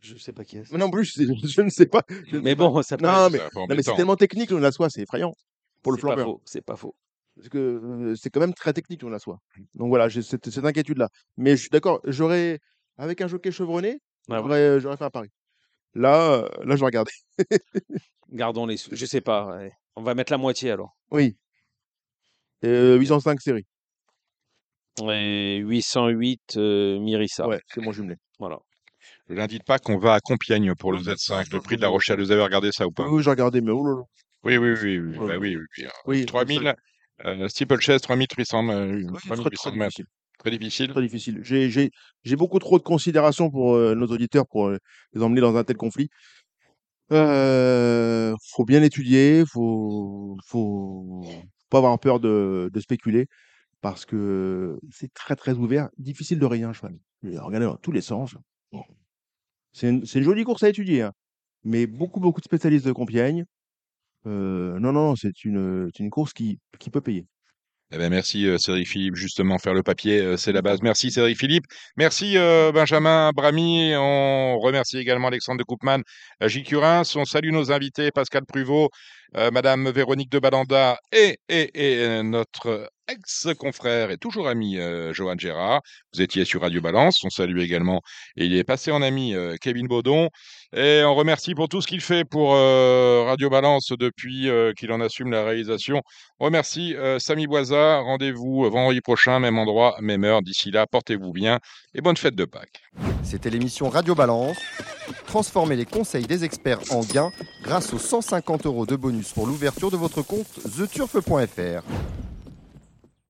I: Je sais pas qui est.
B: Mais non plus, je, je ne sais pas. je ne
I: Mais
B: sais pas.
I: bon, ça peut
B: Non, mais,
A: C'est
B: non, mais tellement technique, le la soie, c'est effrayant pour le
I: c'est pas
B: flambeur.
I: faux, c'est pas faux.
B: Parce que euh, c'est quand même très technique, on la soie. Donc voilà, j'ai cette, cette inquiétude-là. Mais je suis d'accord, j'aurais, avec un jockey chevronné,
I: Ah ouais.
B: j'aurais, j'aurais fait un pari. Là, euh, là, je vais regarder.
I: Gardons les sous. Je sais pas. ouais. On va mettre la moitié alors.
B: Oui. Euh, 805 série.
I: Et 808 euh, Mirissa.
B: Ouais, c'est mon jumelé.
I: Voilà.
A: Le lundi de Pâques, on va à Compiègne pour le Z5, le prix de la Rochelle. Vous avez regardé ça ou pas?
B: Oui, oui, j'ai regardé, mais oh là là.
A: Oui, oui, oui. oui,
B: Ouais.
A: bah oui, oui, oui.
B: Oui,
A: 3000, Euh, steeplechase, 3800, euh,
B: Ouais, très,
A: 3800
B: très
A: mètres. Très difficile.
B: Très difficile. J'ai- beaucoup trop de considération pour euh, nos auditeurs pour euh, les emmener dans un tel conflit. Euh, faut bien étudier, faut, faut pas avoir peur de, de spéculer parce que c'est très très ouvert, difficile de rien, cheval. Regardez dans tous les sens. C'est une, une jolie course à étudier, hein. mais beaucoup beaucoup de spécialistes de Compiègne. Euh, non non, c'est une, une course qui, qui peut payer.
A: Eh ben, merci euh, Cédric Philippe, justement, faire le papier, euh, c'est la base. Merci Cédric Philippe. Merci euh, Benjamin Brami. On remercie également Alexandre de Koopman, euh, Gilles Curins. On salue nos invités, Pascal Pruvot, euh, Madame Véronique de Balanda et, et, et euh, notre ex-confrère et toujours ami euh, Johan Gérard. Vous étiez sur Radio Balance. On salue également, et il est passé en ami, euh, Kevin Baudon. Et on remercie pour tout ce qu'il fait pour euh, Radio Balance depuis euh, qu'il en assume la réalisation. On remercie euh, Samy Boisa. Rendez-vous vendredi prochain, même endroit, même heure. D'ici là, portez-vous bien et bonne fête de Pâques.
H: C'était l'émission Radio Balance. Transformez les conseils des experts en gains grâce aux 150 euros de bonus pour l'ouverture de votre compte theturf.fr.